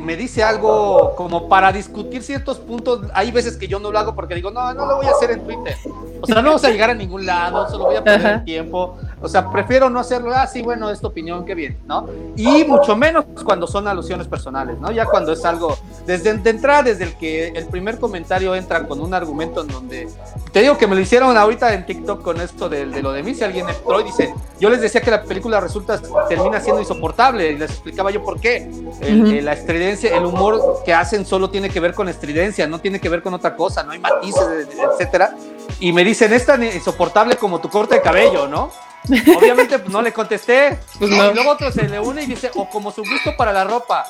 me dice algo como para discutir ciertos puntos, hay veces que yo no lo hago porque digo, no, no lo voy a hacer en Twitter. O sea, no vamos a llegar a ningún lado, solo voy a perder tiempo. O sea, prefiero no hacerlo. Ah, sí, bueno, es tu opinión, qué bien, ¿no? Y mucho menos cuando son alusiones personales, ¿no? Ya cuando es algo, desde de entrada, desde el que el primer comentario entra con un argumento en donde, te digo que me lo hicieron ahorita en TikTok con esto de, de lo de mí, si alguien entró y dice, yo les decía que la película resulta, termina siendo insoportable, y les explicaba yo por qué. la estridencia, el humor que hacen solo tiene que ver con estridencia, no tiene que ver con otra cosa, no hay matices, etcétera. Y me dicen, es tan insoportable como tu corte de cabello, ¿no? Obviamente pues, no le contesté. Pues y luego otro se le une y dice, o como su gusto para la ropa.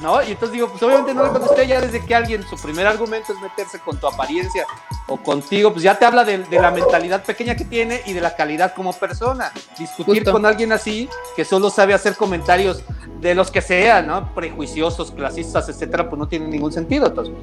¿No? Y entonces digo, pues obviamente no le contesté ya desde que alguien, su primer argumento es meterse con tu apariencia o contigo, pues ya te habla de, la mentalidad pequeña que tiene y de la calidad como persona. Discutir con alguien así, que solo sabe hacer comentarios de los que sean, ¿no? Prejuiciosos, clasistas, etcétera, pues no tiene ningún sentido. Entonces,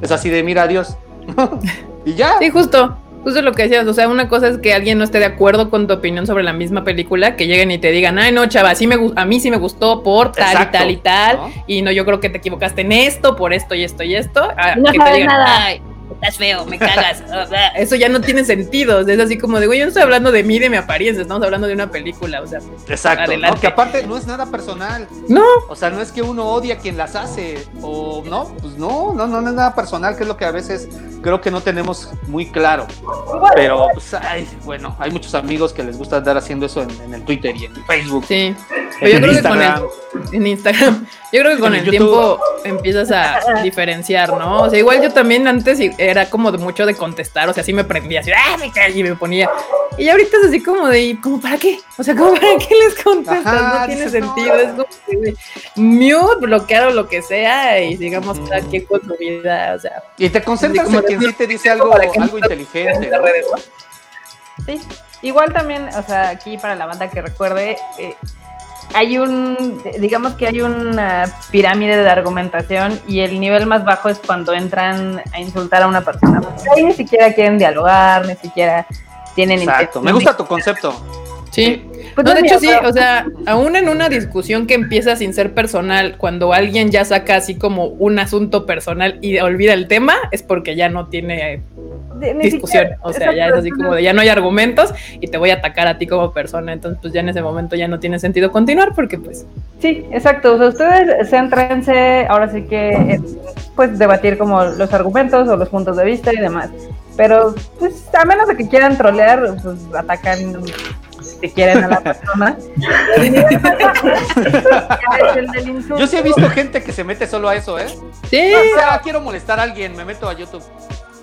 es así de, mira, adiós. y ya. Sí, justo. Justo lo que decías, o sea, una cosa es que alguien no esté de acuerdo con tu opinión sobre la misma película, que lleguen y te digan, ay, no, chava, sí me, a mí sí me gustó por tal y tal y tal, y no, yo creo que te equivocaste en esto, por esto y esto y esto. no que te digan, nada. Estás feo, me cagas. Eso ya no tiene sentido. Es así como de, güey, yo no estoy hablando de mí, de mi apariencia, estamos hablando de una película. O sea, exacto. que aparte no es nada personal. No. O sea, no es que uno odia a quien las hace. O no, pues no, no, no, no es nada personal, que es lo que a veces creo que no tenemos muy claro. Pero, pues, ay, bueno, hay muchos amigos que les gusta andar haciendo eso en, el Twitter y en Facebook. Sí. En, Instagram. en Instagram. Yo creo que con el, tiempo empiezas a diferenciar, ¿no? O sea, igual yo también antes era como de mucho de contestar, o sea, así me prendía, así, ¡ah, me! Y me ponía. Y ahorita es así como de, ¿cómo para qué? O sea, ¿cómo para qué les contestas? no tiene sentido. Es como que, mute, bloquear o lo que sea y sigamos cada quien con su vida, o sea. Y te concentras en quien sí te dice algo, algo inteligente. Sí, igual también, o sea, aquí para la banda que recuerde, eh, hay un, digamos que hay una pirámide de argumentación y el nivel más bajo es cuando entran a insultar a una persona. ahí ni siquiera quieren dialogar, ni siquiera tienen Exacto, me gusta tu concepto. Sí. Pues no, de hecho sí, o sea, aún en una discusión que empieza sin ser personal, cuando alguien ya saca así como un asunto personal y olvida el tema, es porque ya no tiene discusión. o sea, ya es así como de ya no hay argumentos y te voy a atacar a ti como persona. Entonces, pues ya en ese momento ya no tiene sentido continuar porque pues. Sí, exacto. O sea, ustedes céntrense ahora sí que pues debatir como los argumentos o los puntos de vista y demás. Pero pues a menos de que quieran trolear, pues atacan si quieren a la persona. Yo sí he visto gente que se mete solo a eso, ¿eh? Sí. O sea, quiero molestar a alguien, me meto a YouTube.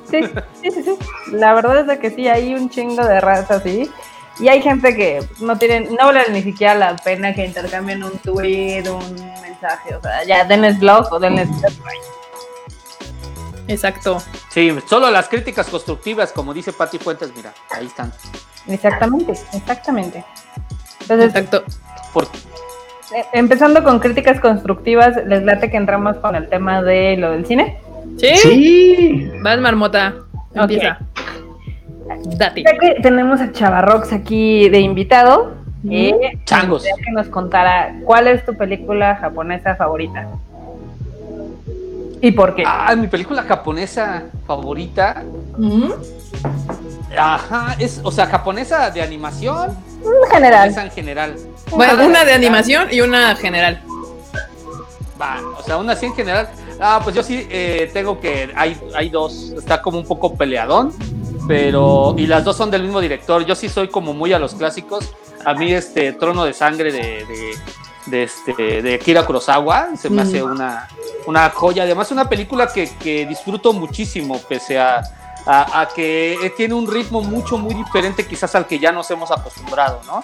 Sí, sí, sí, sí. La verdad es de que sí, hay un chingo de razas así. Y hay gente que no tienen, no vale ni siquiera la pena que intercambien un tweet, un mensaje. O sea, ya denles blog o denles. Exacto. Sí, solo las críticas constructivas, como dice Patti Fuentes, mira, ahí están. Exactamente, exactamente. Entonces, Exacto. Eh, empezando con críticas constructivas, ¿les late que entramos con el tema de lo del cine? ¿Sí? Sí. Vas, marmota. Empieza. Date. Ya que tenemos a Chavarrox aquí de invitado, eh, Changos. que nos contara cuál es tu película japonesa favorita. ¿Y por qué? Ah, mi película japonesa favorita. Ajá, es, o sea, japonesa de animación. En general. en general. Bueno, una de animación y una general. Va, o sea, una así en general. Ah, pues yo sí eh, tengo que. Hay, hay dos. Está como un poco peleadón. Pero. Y las dos son del mismo director. Yo sí soy como muy a los clásicos. A mí, este Trono de Sangre de, de, este, de Kira Kurosawa se me hace una, una joya. Además, una película que, que disfruto muchísimo, pese a, a, a, que tiene un ritmo mucho, muy diferente quizás al que ya nos hemos acostumbrado, ¿no?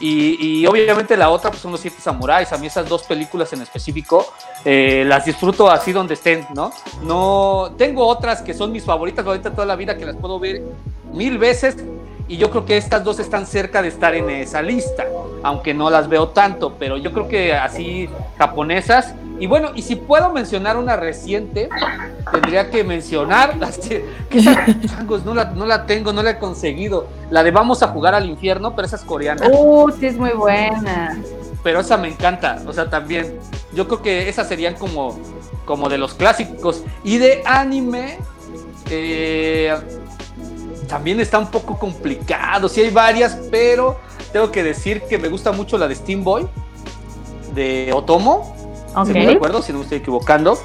Y, obviamente la otra pues son los siete samuráis. A mí esas dos películas en específico eh, las disfruto así donde estén, ¿no? No tengo otras que son mis favoritas ahorita toda la vida que las puedo ver mil veces y yo creo que estas dos están cerca de estar en esa lista, aunque no las veo tanto, pero yo creo que así japonesas. Y bueno, y si puedo mencionar una reciente, tendría que mencionar, que changos, no la, no la tengo, no la he conseguido. La de Vamos a jugar al infierno, pero esa es coreana. Uh, sí, es muy buena. Pero esa me encanta, o sea, también. Yo creo que esas serían como, como de los clásicos. Y de anime, eh, también está un poco complicado. Sí hay varias, pero tengo que decir que me gusta mucho la de Steam Boy, de Otomo. Si no me acuerdo, si no me estoy equivocando.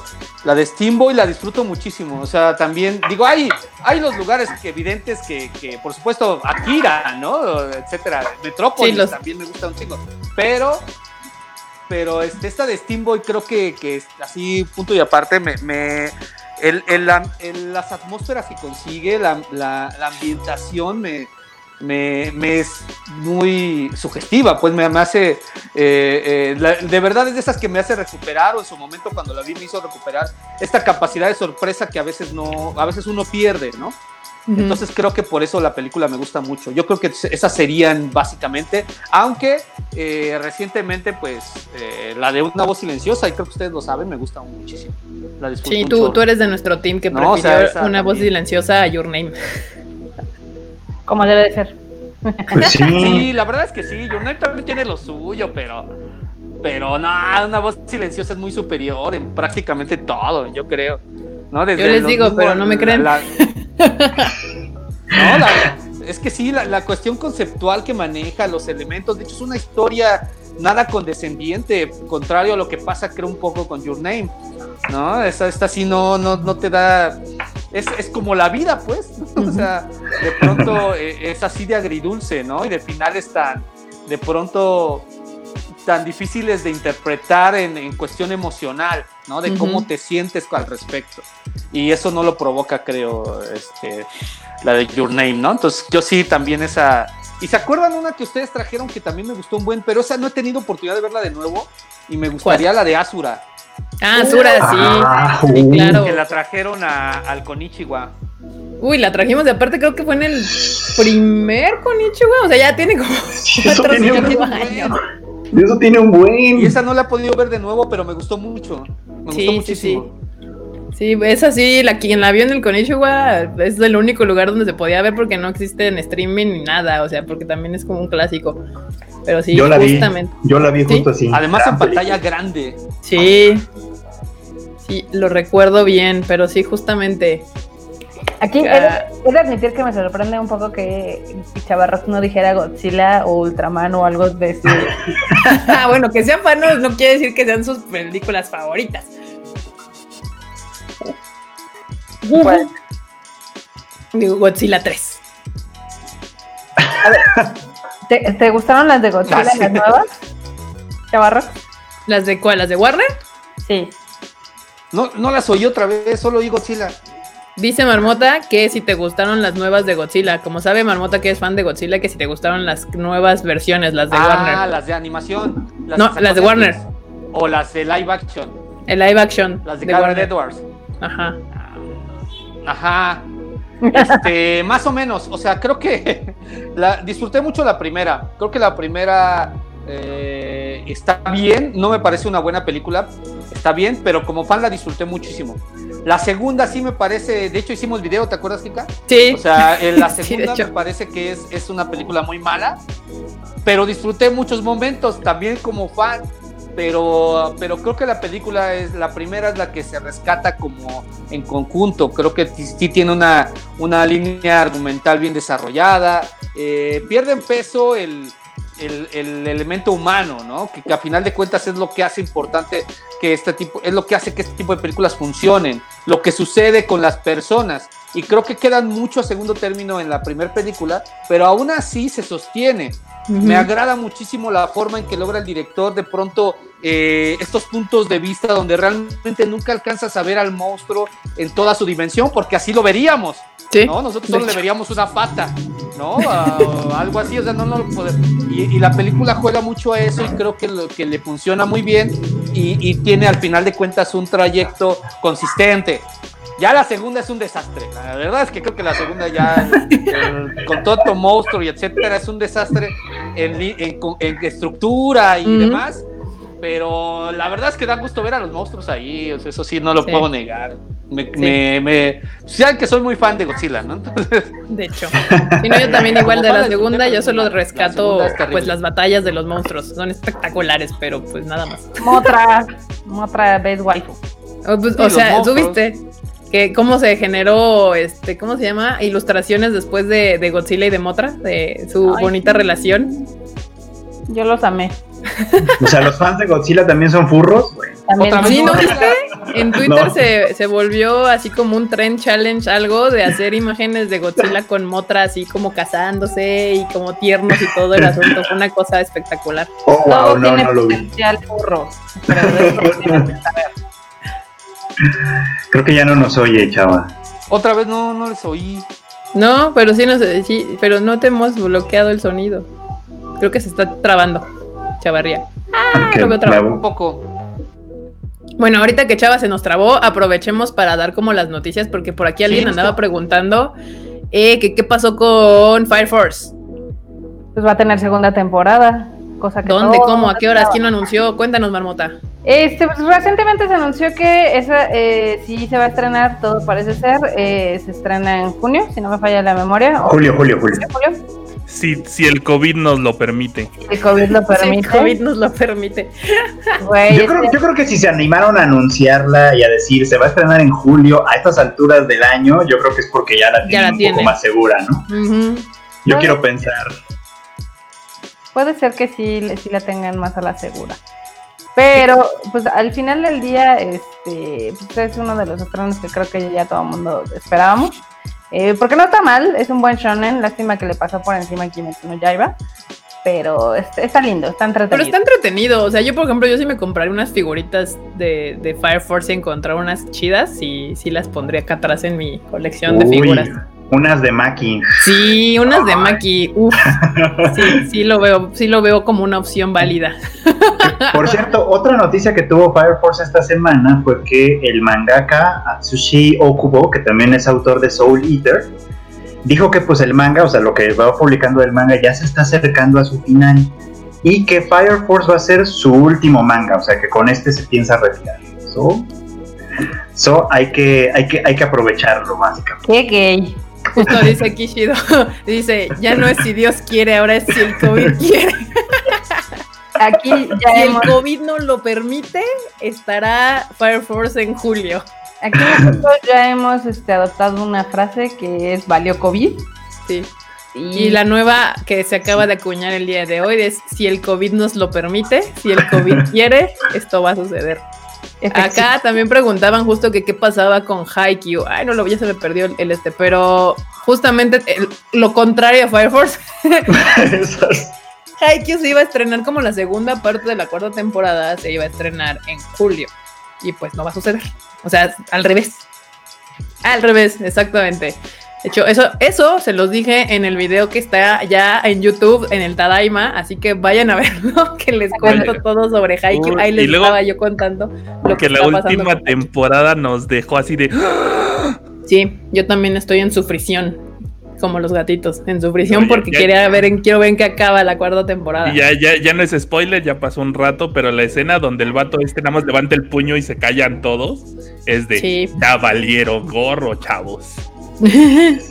La de Steam Boy la disfruto muchísimo. O sea, también, digo, hay, hay los lugares que evidentes que, que, por supuesto, Akira, ¿no? Etcétera. Metrópolis también me gusta un chingo. Pero, pero este, esta de Steam Boy creo que, que así, punto y aparte, me, me el, las atmósferas que consigue, la, ambientación me, me, es muy sugestiva, pues me, hace, eh, eh, de verdad es de esas que me hace recuperar, o en su momento cuando la vi me hizo recuperar esta capacidad de sorpresa que a veces no, a veces uno pierde, ¿no? Entonces creo que por eso la película me gusta mucho. Yo creo que esas serían básicamente, aunque eh, recientemente pues eh, la de una voz silenciosa, y creo que ustedes lo saben, me gusta muchísimo. La sí, tú, tú eres de nuestro team que prefirió una voz silenciosa a Your Name. Como debe de ser. Pues sí. la verdad es que sí, Your Name también tiene lo suyo, pero pero no, una voz silenciosa es muy superior en prácticamente todo, yo creo. ¿no? Yo les digo, pero no me creen. No, es que sí, la, cuestión conceptual que maneja, los elementos, de hecho es una historia nada condescendiente, contrario a lo que pasa creo un poco con Your Name, ¿no? Esta, esta sí no, no, no te da, es, es, como la vida, pues, o sea, de pronto eh, es así de agridulce, ¿no? Y de finales tan, de pronto tan difíciles de interpretar en, en cuestión emocional, ¿no? De cómo te sientes al respecto. Y eso no lo provoca, creo, este, la de Your Name, ¿no? Entonces yo sí también esa... ¿Y se acuerdan una que ustedes trajeron que también me gustó un buen, pero esa no he tenido oportunidad de verla de nuevo y me gustaría la de Asura. Ah, Asura, sí. Ah, claro. Que la trajeron a, al Konichiwa. Uy, la trajimos de aparte, creo que fue en el primer Konichiwa, o sea, ya tiene como cuatro o años. Eso tiene un buen. Y esa no la he podido ver de nuevo, pero me gustó mucho. Me gustó muchísimo. Sí, esa sí, la quien la vio en el Konishiwa es el único lugar donde se podía ver porque no existe en streaming ni nada, o sea, porque también es como un clásico. Pero sí, yo la justamente. Vi, yo la vi justo así. Además en pantalla grande. Sí. Sí, lo recuerdo bien, pero sí, justamente. Aquí he, de, admitir que me sorprende un poco que Chavarros no dijera Godzilla o Ultraman o algo de ese. ah, bueno, que sean fanos no quiere decir que sean sus películas favoritas. ¿Cuál? Godzilla 3. A ver, ¿te, gustaron las de Godzilla, las nuevas? Chavarro. ¿Las de cuál? ¿Las de Warner? Sí. No, no las oí otra vez, solo oí Godzilla. Dice Marmota que si te gustaron las nuevas de Godzilla. Como sabe Marmota que es fan de Godzilla, que si te gustaron las nuevas versiones, las de ah, Warner. Ah, las de animación. no, las de Warner. O las de live action. El live action. Las de, de Warner Edwards. Ajá. Ajá. Este, más o menos. O sea, creo que la, disfruté mucho la primera. Creo que la primera eh, está bien. No me parece una buena película. Está bien, pero como fan la disfruté muchísimo. La segunda sí me parece. De hecho, hicimos video, ¿te acuerdas, Kika? Sí. O sea, en la segunda me parece que es, es una película muy mala. Pero disfruté muchos momentos también como fan pero, pero creo que la película es la primera es la que se rescata como en conjunto. Creo que sí tiene una, una línea argumental bien desarrollada. Eh, pierde en peso el, el, el, elemento humano, ¿no? Que, que, a final de cuentas es lo que hace importante que este tipo, es lo que hace que este tipo de películas funcionen, lo que sucede con las personas. Y creo que quedan mucho a segundo término en la primera película, pero aún así se sostiene. Me agrada muchísimo la forma en que logra el director de pronto eh, estos puntos de vista donde realmente nunca alcanzas a ver al monstruo en toda su dimensión, porque así lo veríamos. ¿No? Nosotros solo le veríamos una pata, ¿no? algo así, o sea, no, no y, y, la película juega mucho a eso y creo que, lo, que le funciona muy bien y, y tiene al final de cuentas un trayecto consistente. Ya la segunda es un desastre. La verdad es que creo que la segunda ya, con todo monstruo y etcétera, es un desastre en, en, estructura y demás. Pero la verdad es que da gusto ver a los monstruos ahí. eso sí, no lo puedo negar. Me, me, me, saben que soy muy fan de Godzilla, ¿no? De hecho. Y no, yo también igual de la segunda, yo solo rescato pues las batallas de los monstruos. Son espectaculares, pero pues nada más. Motra, Motra Base Waifu. O, pues, o sea, ¿tú viste? que cómo se generó, este, ¿cómo se llama? Ilustraciones después de, de Godzilla y de Motra, de su bonita relación. Yo los amé. O sea, los fans de Godzilla también son furros. Sí, ¿no viste? En Twitter se, se, volvió así como un trend challenge, algo de hacer imágenes de Godzilla con Motra así como casándose y como tiernos y todo el asunto. Fue una cosa espectacular. Oh, wow, no, no lo vi. Furro, Creo que ya no nos oye, chava. Otra vez no, no les oí. No, pero sí, nos, sí, pero no te hemos bloqueado el sonido. Creo que se está trabando, chavarría. Ah, lo veo un poco. Bueno, ahorita que Chava se nos trabó, aprovechemos para dar como las noticias, porque por aquí alguien andaba preguntando eh, que qué pasó con Fire Force. Pues va a tener segunda temporada. ¿Dónde? ¿Cómo? ¿A qué horas? ¿Quién lo anunció? Cuéntanos, Marmota. Este, pues, recientemente se anunció que esa eh, sí se va a estrenar, todo parece ser. Eh, se estrena en junio, si no me falla la memoria. Julio, julio, julio. Si, si el COVID nos lo permite. El COVID lo permite. el COVID nos lo permite. yo, creo, yo creo que si se animaron a anunciarla y a decir se va a estrenar en julio a estas alturas del año, yo creo que es porque ya la tienen un poco más segura, ¿no? Yo quiero pensar. Puede ser que sí, sí la tengan más a la segura. Pero, pues al final del día, este, pues, es uno de los estrenos que creo que ya todo el mundo esperábamos. Eh, porque no está mal, es un buen shonen, lástima que le pasó por encima a Kimetsu no Yaiba, pero está, lindo, está entretenido. Pero está entretenido, o sea, yo por ejemplo, yo sí me compraría unas figuritas de, de Fire Force y encontrar unas chidas y sí las pondría acá atrás en mi colección de figuras. Unas de Maki. Sí, unas de Maki. Uf. Sí, sí lo veo, sí lo veo como una opción válida. Por cierto, otra noticia que tuvo Fire Force esta semana fue que el mangaka Atsushi Okubo, que también es autor de Soul Eater, dijo que pues el manga, o sea, lo que va publicando el manga ya se está acercando a su final y que Fire Force va a ser su último manga, o sea, que con este se piensa retirar. So, so hay que hay que hay que aprovecharlo básicamente. Qué gay. Justo dice Kishido, dice, ya no es si Dios quiere, ahora es si el COVID quiere. Aquí ya si el COVID no lo permite, estará Fire Force en julio. Aquí nosotros ya hemos este, adoptado una frase que es valió COVID. Sí. Y la nueva que se acaba de acuñar el día de hoy es si el COVID nos lo permite, si el COVID quiere, esto va a suceder. Acá también preguntaban justo que qué pasaba con Haikyuu. Ay, no, lo ya se me perdió el, este, pero justamente lo contrario a Fire Force. Haikyuu se iba a estrenar como la segunda parte de la cuarta temporada, se iba a estrenar en julio. Y pues no va a suceder. O sea, al revés. Al revés, exactamente. De hecho, eso, eso se los dije en el video que está ya en YouTube, en el Tadaima, así que vayan a verlo, que les cuento todo sobre Haikyuu. Ahí les estaba yo contando lo que, la última temporada nos dejó así de... Sí, yo también estoy en sufrición, como los gatitos, en sufrición porque quiero ver en, quiero ver en qué acaba la cuarta temporada. Ya, ya, ya no es spoiler, ya pasó un rato, pero la escena donde el vato este nada más levanta el puño y se callan todos, es de sí. ya valieron gorro, chavos.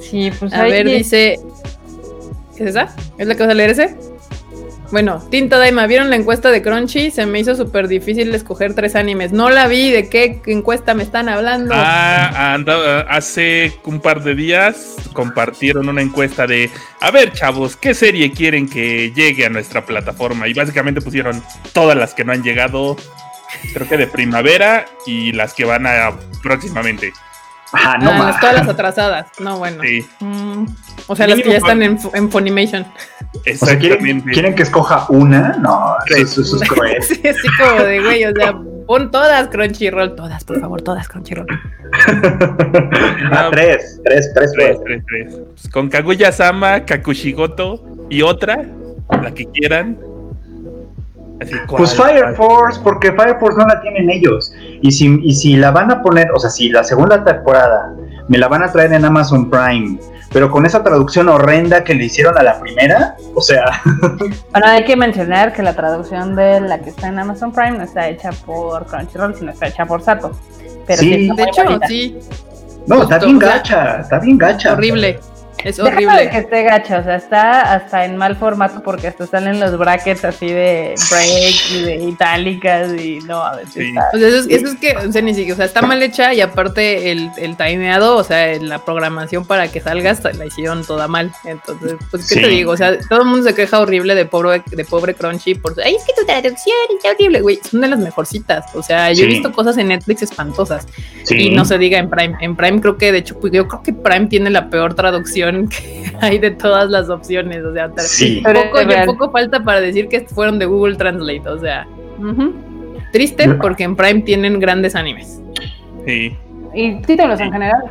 sí, pues a ver, dice. ¿Es esa? ¿Es la que vas a leer ese? Bueno, Tinta Daima, ¿vieron la encuesta de Crunchy? Se me hizo súper difícil escoger tres animes. No la vi, ¿de qué encuesta me están hablando? Ah, anda, hace un par de días compartieron una encuesta de, a ver chavos, ¿qué serie quieren que llegue a nuestra plataforma? Y básicamente pusieron todas las que no han llegado, creo que de primavera y las que van a próximamente. Ah, no ah, todas las atrasadas. No, bueno. Sí. Mm, o sea, las que ya están en, en Funimation. Exactamente. ¿quieren, que escoja una? No, eso, es cruel. sí, así como de güey, o sea, pon todas Crunchyroll, todas, por favor, todas Crunchyroll. ah, tres, tres, tres, tres, tres, tres. Pues con Kaguya-sama, Kakushigoto y otra, la que quieran pues Fire Force, porque Fire Force no la tienen ellos. Y si, y si la van a poner, o sea, si la segunda temporada me la van a traer en Amazon Prime, pero con esa traducción horrenda que le hicieron a la primera, o sea. Bueno, hay que mencionar que la traducción de la que está en Amazon Prime no está hecha por Crunchyroll, sino está hecha por Sato. Pero sí, de hecho, sí. No, está bien gacha, está bien gacha. Horrible. Es horrible. que esté gacha, o sea, está hasta en mal formato porque hasta salen los brackets así de break y de itálicas y no, a veces está... Pues eso, es, eso es que, o sea, ni siquiera, o sea, está mal hecha y aparte el, el timeado, o sea, la programación para que salgas la hicieron toda mal. Entonces, pues, ¿qué te digo? O sea, todo el mundo se queja horrible de pobre, de pobre Crunchy por, ay, es que tu traducción está horrible, güey, son de las mejorcitas. O sea, yo he visto cosas en Netflix espantosas y no se diga en Prime. En Prime creo que, de hecho, pues yo creo que Prime tiene la peor traducción que hay de todas las opciones. O sea, poco, falta para decir que fueron de Google Translate. O sea, triste porque en Prime tienen grandes animes. Sí. Y títulos en general.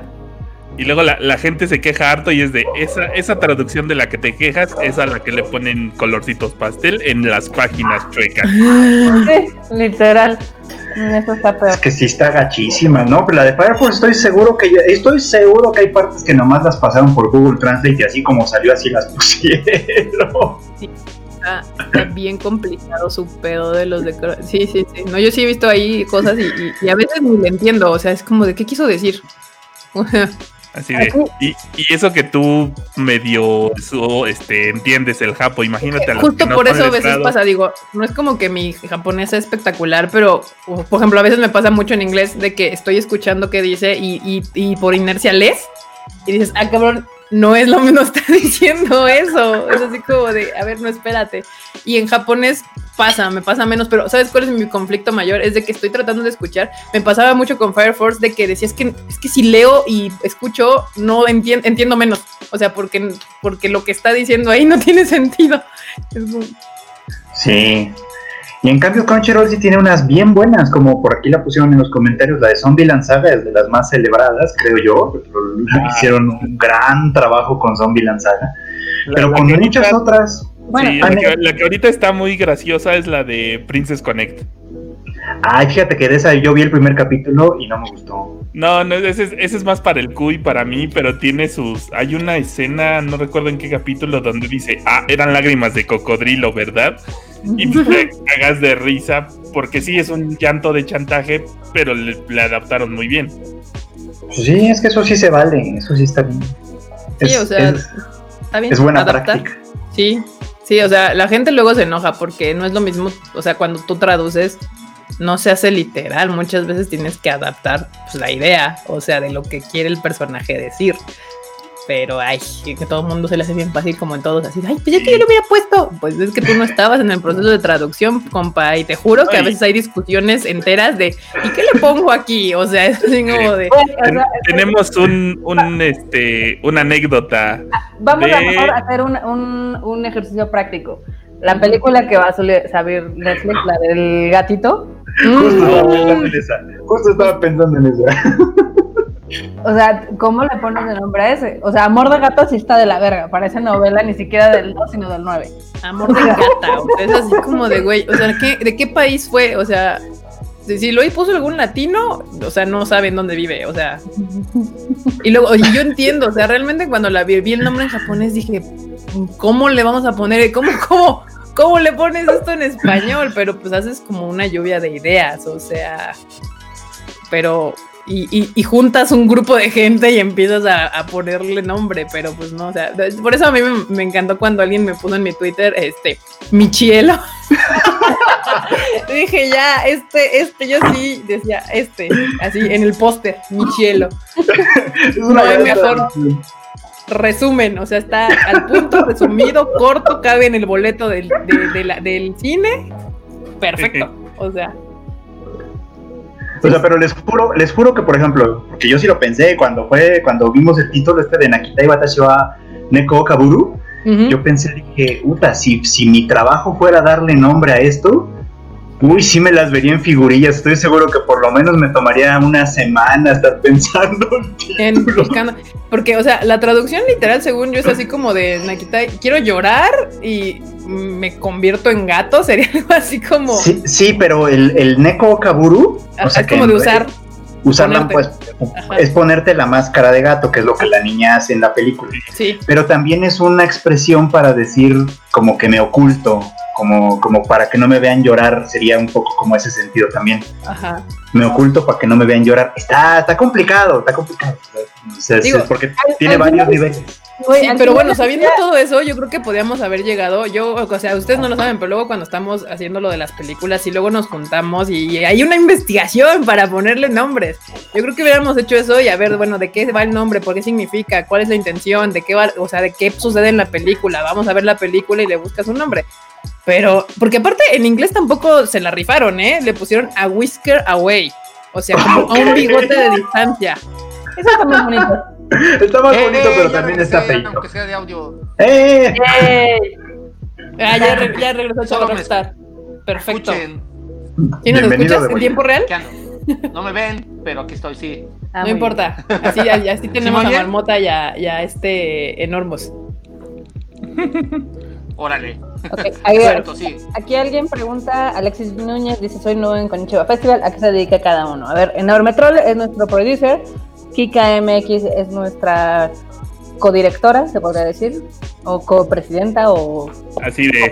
Y luego la, gente se queja harto y es de esa, esa traducción de la que te quejas es a la que le ponen colorcitos pastel en las páginas chuecas. Sí, literal. Eso está peor. Es que sí está gachísima, ¿no? Pero la de Firefox estoy seguro que estoy seguro que hay partes que nomás las pasaron por Google Translate y así como salió así las pusieron. Sí, está, bien complicado su pedo de los de Sí, sí, sí. No, yo sí he visto ahí cosas y, a veces ni le entiendo. O sea, es como de qué quiso decir. Así de, y, y, eso que tú medio este, entiendes el japo, imagínate a Justo por eso a veces pasa, digo, no es como que mi japonés es espectacular, pero por ejemplo, a veces me pasa mucho en inglés de que estoy escuchando qué dice y, y, y por inercia lees y dices, ah, cabrón, no es lo mismo, está diciendo eso. Es así como de, a ver, no espérate. Y en japonés pasa, me pasa menos, pero ¿sabes cuál es mi conflicto mayor? Es de que estoy tratando de escuchar. Me pasaba mucho con Fire Force de que decía, es que, es que si leo y escucho, no entiendo menos. O sea, porque, porque lo que está diciendo ahí no tiene sentido. Sí, y en cambio Crunchyroll sí tiene unas bien buenas, como por aquí la pusieron en los comentarios, la de Zombieland Saga es de las más celebradas, creo yo. Ah. Hicieron un gran trabajo con Zombieland Saga. pero con muchas otras. Bueno, la, que, ahorita está muy graciosa es la de Princess Connect. Ay, fíjate que de esa yo vi el primer capítulo y no me gustó. No, no, ese es, ese es más para el Q y para mí, pero tiene sus. Hay una escena, no recuerdo en qué capítulo, donde dice, ah, eran lágrimas de cocodrilo, ¿verdad? Y te cagas de risa porque sí es un llanto de chantaje, pero le, adaptaron muy bien. Pues sí, es que eso sí se vale, eso sí está bien. Sí, o sea, está bien. Es buena práctica. Sí, sí, o sea, la gente luego se enoja porque no es lo mismo, o sea, cuando tú traduces no se hace literal, muchas veces tienes que adaptar pues, la idea, o sea, de lo que quiere el personaje decir pero ay, que todo el mundo se le hace bien fácil como en todos, así, ay, pues ya que yo lo hubiera puesto, pues es que tú no estabas en el proceso de traducción, compa, y te juro que a veces hay discusiones enteras de, ¿y qué le pongo aquí? O sea, es así como de... tenemos un, un, este, una anécdota. Vamos a mejor hacer un, un, un ejercicio práctico. La película que va a saber Netflix, la del gatito. Justo estaba pensando en esa. O sea, ¿cómo le pones el nombre a ese? O sea, Amor de Gata sí está de la verga. Parece novela ni siquiera del 2, sino del 9. Amor de Gata. es así como de güey. O sea, ¿de qué país fue? O sea, si lo puso algún latino, o sea, no saben dónde vive. O sea. Y luego, y yo entiendo. O sea, realmente cuando la vi, vi el nombre en japonés dije, ¿cómo le vamos a poner? ¿Cómo, cómo? ¿Cómo le pones esto en español? Pero pues haces como una lluvia de ideas, o sea, pero y, juntas un grupo de gente y empiezas a, ponerle nombre, pero pues no, o sea, por eso a mí me, encantó cuando alguien me puso en mi Twitter, este, Michielo. Dije, ya, este, este, yo sí decía, este, así, en el póster, Michielo. es una mejor resumen, o sea, está al punto, resumido, corto, cabe en el boleto del, del cine, perfecto, o sea. O sea, pero les juro, les juro que, por ejemplo, porque yo sí lo pensé cuando fue, cuando vimos el título este de Nakita Watashi wa Neko Kaburu, yo pensé, dije, puta, si, si mi trabajo fuera darle nombre a esto, uy, sí me las vería en figurillas. Estoy seguro que por lo menos me tomaría una semana estar pensando. En buscando. Porque, o sea, la traducción literal, según yo, es así como de Nakita, quiero llorar y me convierto en gato, sería algo así como. Sí, sí pero el, el Neko Kaburu. o sea, es como de usar. Usarla, pues, es ponerte la máscara de gato, que es lo que la niña hace en la película. Sí. Pero también es una expresión para decir como que me oculto, como, como para que no me vean llorar, sería un poco como ese sentido también. Ajá. Me oculto para que no me vean llorar. Está, está complicado, está complicado. porque tiene varios niveles. Sí, pero bueno, sabiendo todo eso, yo creo que podíamos haber llegado. Yo, o sea, ustedes no lo saben, pero luego cuando estamos haciendo lo de las películas y luego nos juntamos y hay una investigación para ponerle nombres. Yo creo que hubiéramos hecho eso y a ver, bueno, de qué va el nombre, por qué significa, cuál es la intención, de qué va, o sea, de qué sucede en la película. Vamos a ver la película y le buscas un nombre. Pero, porque aparte en inglés tampoco se la rifaron, ¿eh? Le pusieron a whisker away. O sea, como a un bigote de distancia. Eso está más bonito. Está más bonito, pero también está feito. Aunque sea de audio. ¡Eh! Ah, ya, ya regresó Chavo Rockstar. Perfecto. ¿Y nos escuchas en tiempo real? No me ven, pero aquí estoy, sí. Ah, no importa. Así, así tenemos a Marmota y a, y a este enormos. Órale. Okay, Aquí alguien pregunta, Alexis Núñez dice, soy nuevo en Conichiba Festival, ¿a qué se dedica cada uno? A ver, Enorme Troll es nuestro producer, Kika MX es nuestra codirectora, se podría decir, o copresidenta o... Así de...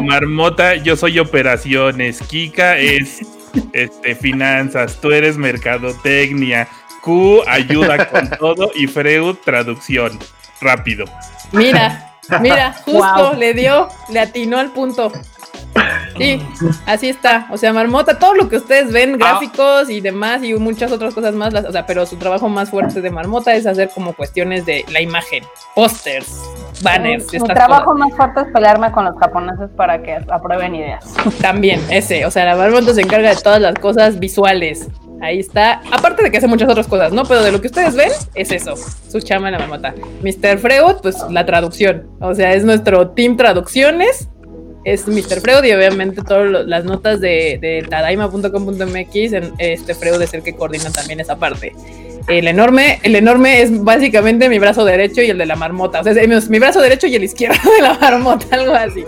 Marmota, yo soy operaciones, Kika es este, finanzas, tú eres mercadotecnia, Q ayuda con todo y Freud traducción. Rápido. Mira, mira, justo le dio, le atinó al punto. Sí, así está. O sea, Marmota, todo lo que ustedes ven, ah. gráficos y demás, y muchas otras cosas más, o sea, pero su trabajo más fuerte de Marmota es hacer como cuestiones de la imagen, pósters, banners. Mi trabajo más fuerte es pelearme con los japoneses para que aprueben ideas. También, ese. O sea, la Marmota se encarga de todas las cosas visuales. Ahí está. Aparte de que hace muchas otras cosas, ¿no? Pero de lo que ustedes ven, es eso. Su chama en la marmota. Mr. Freud, pues la traducción. O sea, es nuestro team traducciones es Mr. Freud y obviamente todas las notas de, de tadaima.com.mx, este Freud es el que coordina también esa parte. El enorme, el enorme es básicamente mi brazo derecho y el de la marmota. O sea, es mi brazo derecho y el izquierdo de la marmota, algo así.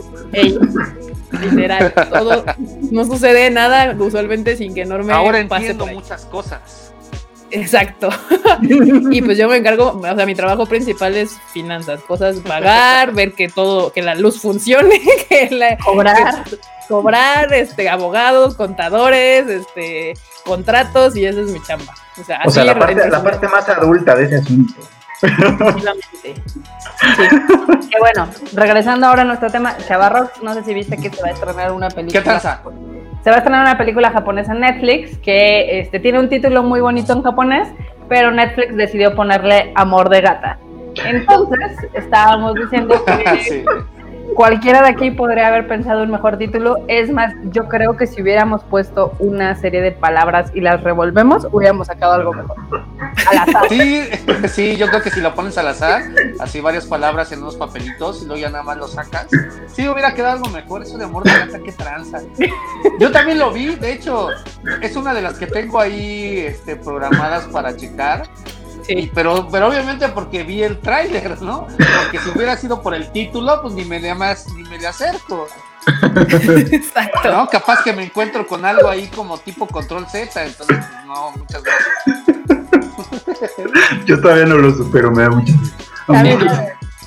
literal, todo, no sucede nada usualmente sin que enorme Ahora entiendo muchas cosas. Exacto. y pues yo me encargo, o sea, mi trabajo principal es finanzas, cosas pagar, ver que todo, que la luz funcione, que la, cobrar, cobrar, este, abogados, contadores, este, contratos y esa es mi chamba. O sea, así la, parte, la parte más adulta de ese asunto. Sí. Que bueno, regresando ahora a nuestro tema, Chavarros, no sé si viste que se va a estrenar una película. ¿Qué pasa? Se va a estrenar una película japonesa en Netflix que este, tiene un título muy bonito en japonés, pero Netflix decidió ponerle Amor de Gata. Entonces, estábamos diciendo que cualquiera de aquí podría haber pensado un mejor título. Es más, yo creo que si hubiéramos puesto una serie de palabras y las revolvemos, hubiéramos sacado algo mejor. Al azar. Sí, sí, yo creo que si lo pones al azar, así varias palabras en unos papelitos y luego ya nada más lo sacas, sí hubiera quedado algo mejor. Eso de amor de gata, qué tranza. Yo también lo vi, de hecho, es una de las que tengo ahí este, programadas para checar. Sí. Pero, pero obviamente porque vi el tráiler, ¿no? Porque si hubiera sido por el título, pues ni me le, más, ni me le acerco. Exacto. ¿No? Capaz que me encuentro con algo ahí como tipo control Z, entonces pues, no, muchas gracias. Yo todavía no lo supero, me da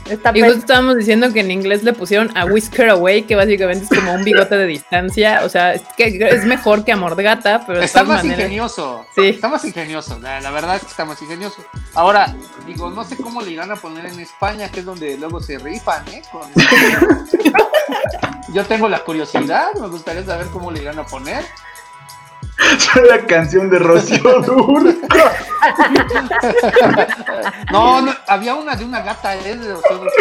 y justo estábamos diciendo que en inglés le pusieron a Whisker Away, que básicamente es como un bigote de distancia. O sea, es, que es mejor que Amor de Gata, pero está más ingenioso. Sí. Está más ingenioso. La, verdad es que está más ingenioso. Ahora, digo, no sé cómo le irán a poner en España, que es donde luego se rifan, ¿eh? Yo tengo la curiosidad, me gustaría saber cómo le irán a poner. La canción de Rocío Durco. no, no, había una de una gata, ¿eh? De Rocío Durco.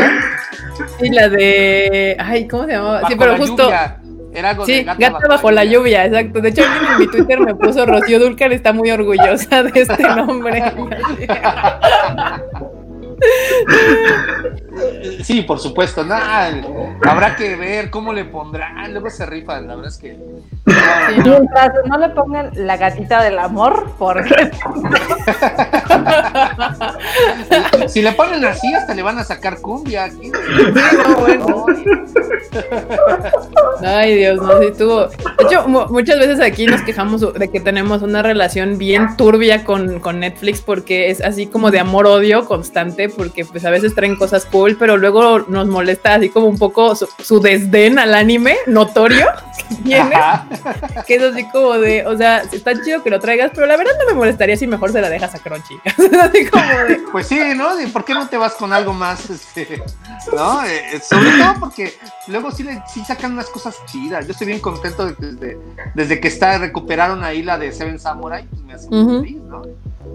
Sí, la de. Ay, ¿cómo se llamaba? sí, pero justo. Era algo sí, de gata, gata bajo, la lluvia. exacto. De hecho, alguien en mi Twitter me puso Rocío Dulcar, está muy orgullosa de este nombre. Sí, por supuesto, nada, habrá que ver cómo le pondrán, luego se rifan, la verdad es que. mientras no le pongan la gatita del amor, porque. si le ponen así, hasta le van a sacar cumbia aquí. Ay, Dios, no, si tuvo. De hecho, muchas veces aquí nos quejamos de que tenemos una relación bien turbia con, con Netflix porque es así como de amor-odio constante porque pues a veces traen cosas cool, pero luego nos molesta así como un poco su, desdén al anime notorio que tiene, que es así como de, o sea, está chido que lo traigas, pero la verdad no me molestaría si mejor se la dejas a Crunchy. así como de... Pues sí, ¿no? ¿Y por qué no te vas con algo más, este, no? Eh, eh, sobre todo porque luego sí, le, sí sacan unas cosas chidas. Yo estoy bien contento desde, desde que está, recuperaron ahí la de Seven Samurai, pues me hace feliz, ¿no?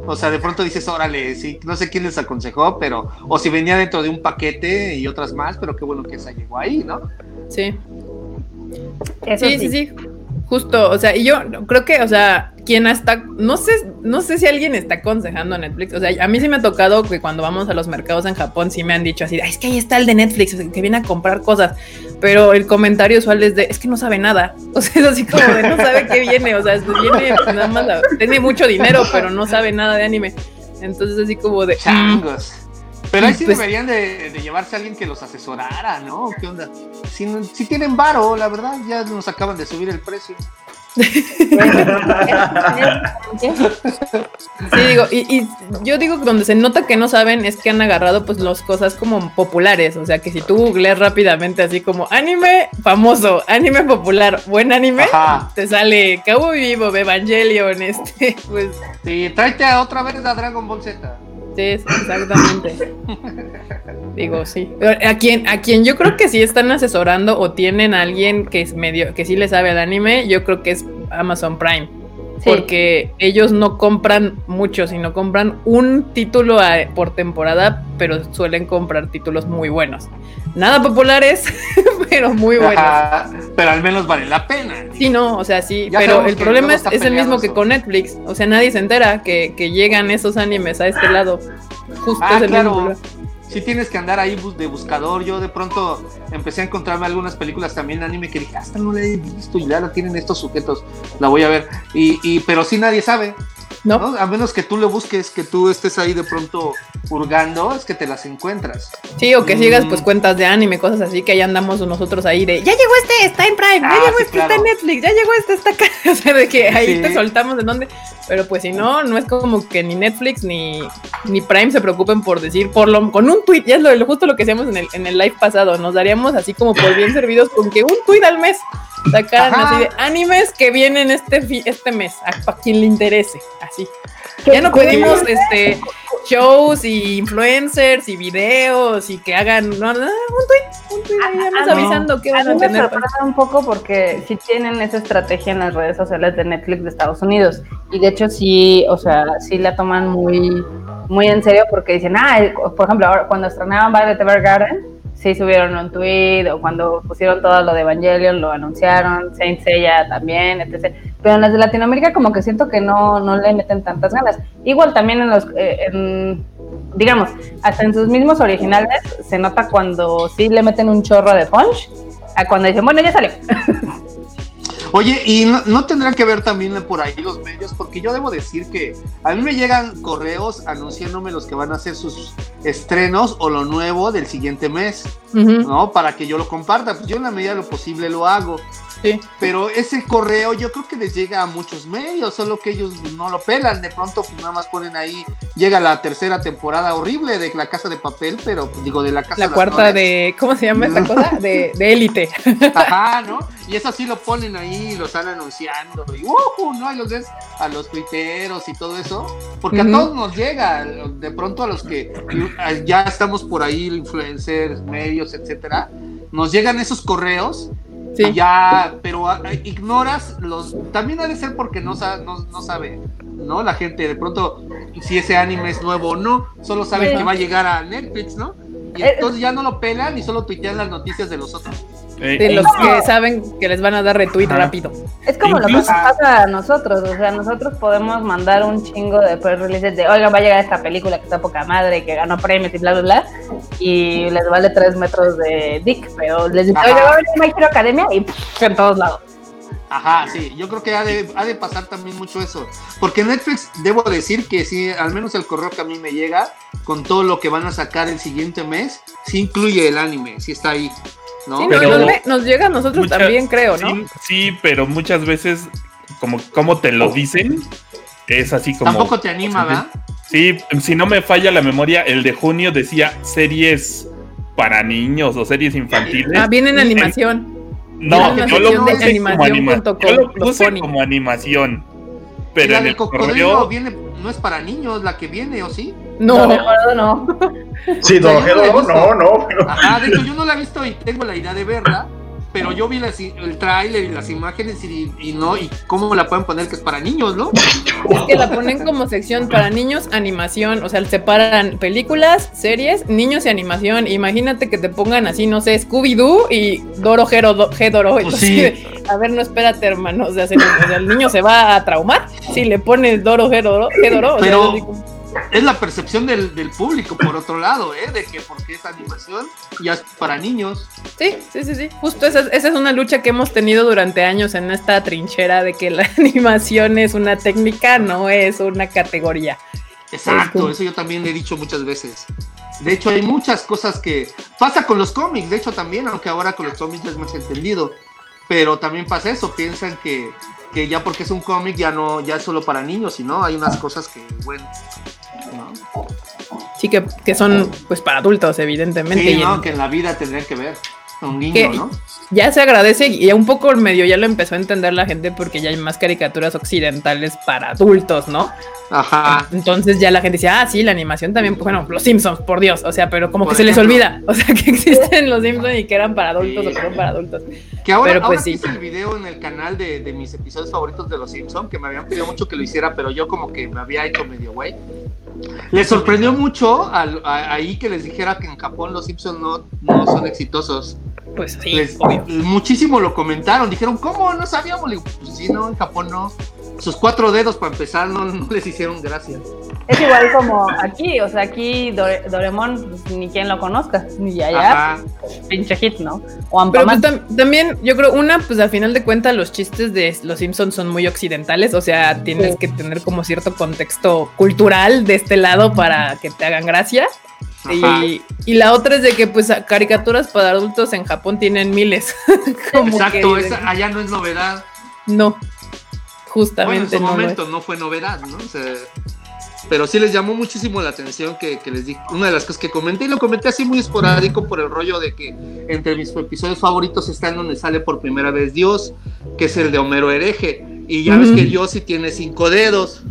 O sea, de pronto dices, órale, sí, no sé quién les aconsejó, pero, o si venía dentro de un paquete y otras más, pero qué bueno que esa llegó ahí, ¿no? Sí. sí, sí, sí, Justo, o sea, y yo creo que, o sea, quien hasta, no sé, no sé si alguien está aconsejando a Netflix, o sea, a mí sí me ha tocado que cuando vamos a los mercados en Japón sí me han dicho así, es que ahí está el de Netflix, que viene a comprar cosas, pero el comentario usual es de, es que no sabe nada, o sea, es así como de no sabe qué viene, o sea, viene nada más, tiene mucho dinero, pero no sabe nada de anime, entonces así como de... Mm". Changos. Pero ahí sí pues deberían de, llevarse a alguien que los asesorara, ¿no? ¿Qué onda? Si, si tienen varo, la verdad, ya nos acaban de subir el precio. sí, digo, y, yo digo que donde se nota que no saben es que han agarrado pues las cosas como populares, o sea que si tú googleas rápidamente así como anime famoso, anime popular, buen anime, te sale Cowboy Vivo, Evangelion, este, pues... Sí, tráete otra vez a Dragon Ball Z. Sí, exactamente. Digo, sí. a quien, a quien yo creo que sí están asesorando o tienen a alguien que es medio, que sí le sabe al anime, yo creo que es Amazon Prime. Porque ellos no compran mucho, sino compran un título por temporada, pero suelen comprar títulos muy buenos. Nada populares, pero muy buenos. pero al menos vale la pena. Sí, no, o sea, sí, pero el problema es, el mismo que con Netflix. O sea, nadie se entera que, llegan esos animes a este lado. Justo ah, claro sí tienes que andar ahí de buscador. Yo de pronto empecé a encontrarme algunas películas también anime que dije, hasta no la he visto y ya la tienen estos sujetos, la voy a ver. Y, y pero sí nadie sabe. ¿No? A menos que tú le busques, que tú estés ahí de pronto hurgando, es que te las encuentras. Sí, o que sigas pues mm. cuentas de anime, cosas así, que ahí andamos nosotros ahí de, ya llegó este, está en Prime, ya ah, llegó este, está en Netflix, ya llegó este, está acá. o sea, de que ahí te soltamos de dónde. Pero pues si no, no es como que ni Netflix ni, ni Prime se preocupen por decir, por lo, con un tweet, ya es lo, justo lo que hacíamos en el, en el live pasado, nos daríamos así como por bien servidos con que un tweet al mes sacaran así de animes que vienen este, este mes, a, quien le interese, así. Ya no pedimos este shows y influencers y videos y que hagan no, un tweet, un tweet ah, avisando que van a, tener. Me un poco porque sí tienen esa estrategia en las redes sociales de Netflix de Estados Unidos. Y de hecho sí, o sea, sí la toman muy muy en serio porque dicen, ah, por ejemplo, ahora cuando estrenaban Violet Evergarden sí subieron un tweet o cuando pusieron todo lo de Evangelion lo anunciaron, Saint Seiya también, etc. Pero en las de Latinoamérica como que siento que no, no le meten tantas ganas. Igual también en los, eh, digamos, hasta en sus mismos originales se nota cuando sí le meten un chorro de punch a cuando dicen, bueno, ya salió. Oye, y no, tendrán que ver también por ahí los medios, porque yo debo decir que a mí me llegan correos anunciándome los que van a hacer sus estrenos o lo nuevo del siguiente mes, ¿no? Para que yo lo comparta. Pues yo en la medida de lo posible lo hago. Pero ese correo yo creo que les llega a muchos medios, solo que ellos no lo pelan. De pronto pues, nada más ponen ahí, llega la tercera temporada horrible de La Casa de Papel, pero pues, digo, de La Casa La cuarta de, ¿cómo se llama esta cosa? De élite. Ajá, ¿no? Y eso sí lo ponen ahí, lo están anunciando. Y uh, ¿no? Y los ves a los tuiteros y todo eso. Porque a todos nos llega, de pronto a los que ya estamos por ahí, influencers, medios, etcétera, nos llegan esos correos Sí. Ya, pero ah, ignoras los. También debe ser porque no, no, no, sabe, ¿no? La gente, de pronto, si ese anime es nuevo o no, solo sabe que va a llegar a Netflix, ¿no? Y eh, entonces ya no lo pelan y solo tuitean las noticias de los otros. De los que saben que les van a dar retweet rápido. Es como lo que pasa a nosotros, o sea, nosotros podemos mandar un chingo de press releases de, oiga, va a llegar esta película que está poca madre, que ganó premios y bla, bla, bla, y les vale tres metros de dick, pero les dice, oiga, va a venir My Hero Academia y en todos lados. Ajá, sí, yo creo que ha de, ha de, pasar también mucho eso. Porque Netflix, debo decir que sí, al menos el correo que a mí me llega, con todo lo que van a sacar el siguiente mes, sí incluye el anime, sí está ahí. ¿No? Sí, nos, llega a nosotros también, creo, ¿no? Sí, pero muchas veces, como, como te lo dicen, es así como. Tampoco te anima, ¿verdad? Sí, si no me falla la memoria, el de junio decía series para niños o series infantiles. Ah, viene en animación. No, yo lo puse como, anima yo lo puse como animación. Pero en el correo viene, no es para niños la que viene, ¿o sí? No, no, no. Sí, no, no, no. Ah, de hecho yo no la he visto y tengo la idea de verla pero yo vi el tráiler y las imágenes y, no, y cómo la pueden poner que es para niños, ¿no? Es que la ponen como sección para niños, animación, o sea, separan películas, series, niños y animación. Imagínate que te pongan así, no sé, Scooby-Doo y Doro Gedoro. Pues sí. A ver, no espérate, hermano, o sea, el niño se va a traumar si le pones Doro Gedoro. Pero es la percepción del, público, por otro lado, ¿eh? De que porque es animación ya es para niños. Sí, sí, sí, sí. Justo esa, esa, es una lucha que hemos tenido durante años en esta trinchera de que la animación es una técnica, no es una categoría. Exacto, eso yo también he dicho muchas veces. De hecho, hay muchas cosas que pasa con los cómics, de hecho también, aunque ahora con los cómics es más entendido pero también pasa eso, piensan que, que ya porque es un cómic ya no, ya es solo para niños, sino hay unas cosas que, bueno, Sí, que, que, son pues para adultos, evidentemente. Sí, ¿no? que en la vida tendrían que ver un niño, ¿no? Ya se agradece y un poco medio ya lo empezó a entender la gente porque ya hay más caricaturas occidentales para adultos, ¿no? Ajá. Entonces ya la gente dice, ah, sí, la animación también, pues, bueno, los Simpsons, por Dios, o sea, pero como que se les olvida, o sea, que existen los Simpsons y que eran para adultos o que eran para adultos. Que ahora, pero pues sí. hice el video en el canal de, de, mis episodios favoritos de los Simpsons, que me habían pedido mucho que lo hiciera, pero yo como que me había hecho medio güey. Les sorprendió mucho ahí que les dijera que en Japón los Simpsons no, no son exitosos. Pues sí, muchísimo lo comentaron, dijeron, ¿cómo? No sabíamos. pues sí, no, en Japón no. Sus cuatro dedos para empezar no, les hicieron gracia. Es igual como aquí, o sea, aquí Doremon pues, ni quien lo conozca, ni allá, pinche hit, ¿no? O Pero pues, también yo creo, una, pues al final de cuentas los chistes de los Simpsons son muy occidentales, o sea, tienes que tener como cierto contexto cultural de este lado para que te hagan gracia. Y, y, la otra es de que pues caricaturas para adultos en Japón tienen miles. Exacto, allá no es novedad. No, justamente. en su momento no fue novedad, ¿no? pero sí les llamó muchísimo la atención que, les di una de las cosas que comenté y lo comenté así muy esporádico por el rollo de que entre mis episodios favoritos están donde sale por primera vez Dios, que es el de Homero hereje, y ya ves que Dios sí tiene cinco dedos.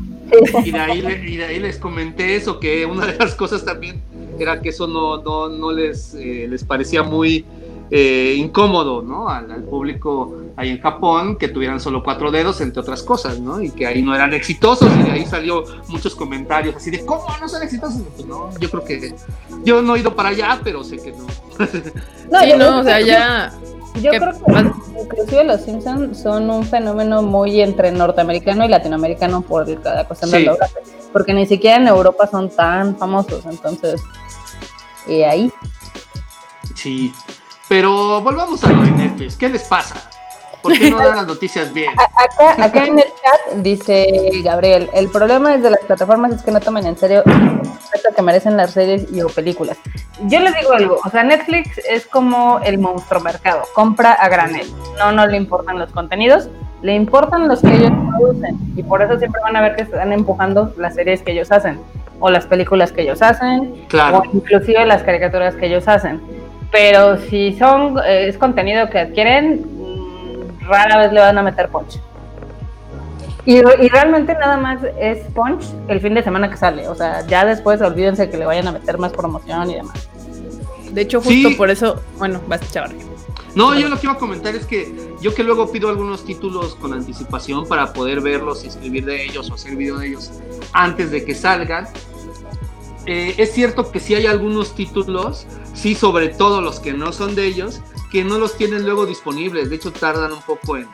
Y de, ahí, y de ahí les comenté eso, que una de las cosas también era que eso no, no, no les, eh, les parecía muy eh, incómodo, ¿no? Al, público ahí en Japón que tuvieran solo cuatro dedos, entre otras cosas, ¿no? Y que ahí no eran exitosos y de ahí salió muchos comentarios así de, ¿cómo no son exitosos? Pues no, yo creo que yo no he ido para allá, pero sé que no. no, yo no, o sea, ya... Yo creo que inclusive los Simpsons son un fenómeno muy entre norteamericano y latinoamericano por la cuestión del doblaje, porque ni siquiera en Europa son tan famosos, entonces y ahí. Sí, pero volvamos a lo de Netflix. ¿Qué les pasa? ¿Por qué no dan las noticias bien? Acá, acá en el chat dice Gabriel, el problema es de las plataformas es que no toman en serio el que merecen las series y o películas. Yo les digo algo, o sea, Netflix es como el monstruo mercado, compra a granel. No, no le importan los contenidos, le importan los que ellos producen y por eso siempre van a ver que están empujando las series que ellos hacen o las películas que ellos hacen o inclusive las caricaturas que ellos hacen. Pero si son eh, es contenido que adquieren, mm, rara vez le van a meter punch. Y, y, realmente nada más es punch el fin de semana que sale. O sea, ya después olvídense que le vayan a meter más promoción y demás. De hecho, justo por eso, bueno, vas chaval. No, yo lo que iba a comentar es que yo que luego pido algunos títulos con anticipación para poder verlos y escribir de ellos o hacer video de ellos antes de que salgan. Eh, es cierto que sí hay algunos títulos, sí, sobre todo los que no son de ellos, que no los tienen luego disponibles. De hecho, tardan un poco en,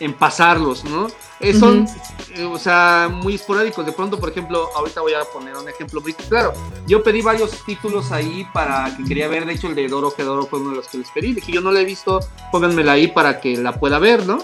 en pasarlos, ¿no? Eh, son, eh, o sea, muy esporádicos. De pronto, por ejemplo, ahorita voy a poner un ejemplo muy claro. Yo pedí varios títulos ahí para que quería ver. De hecho, el de Doro que Doro fue uno de los que les pedí. Dije, yo no la he visto, pónganmela ahí para que la pueda ver, ¿no?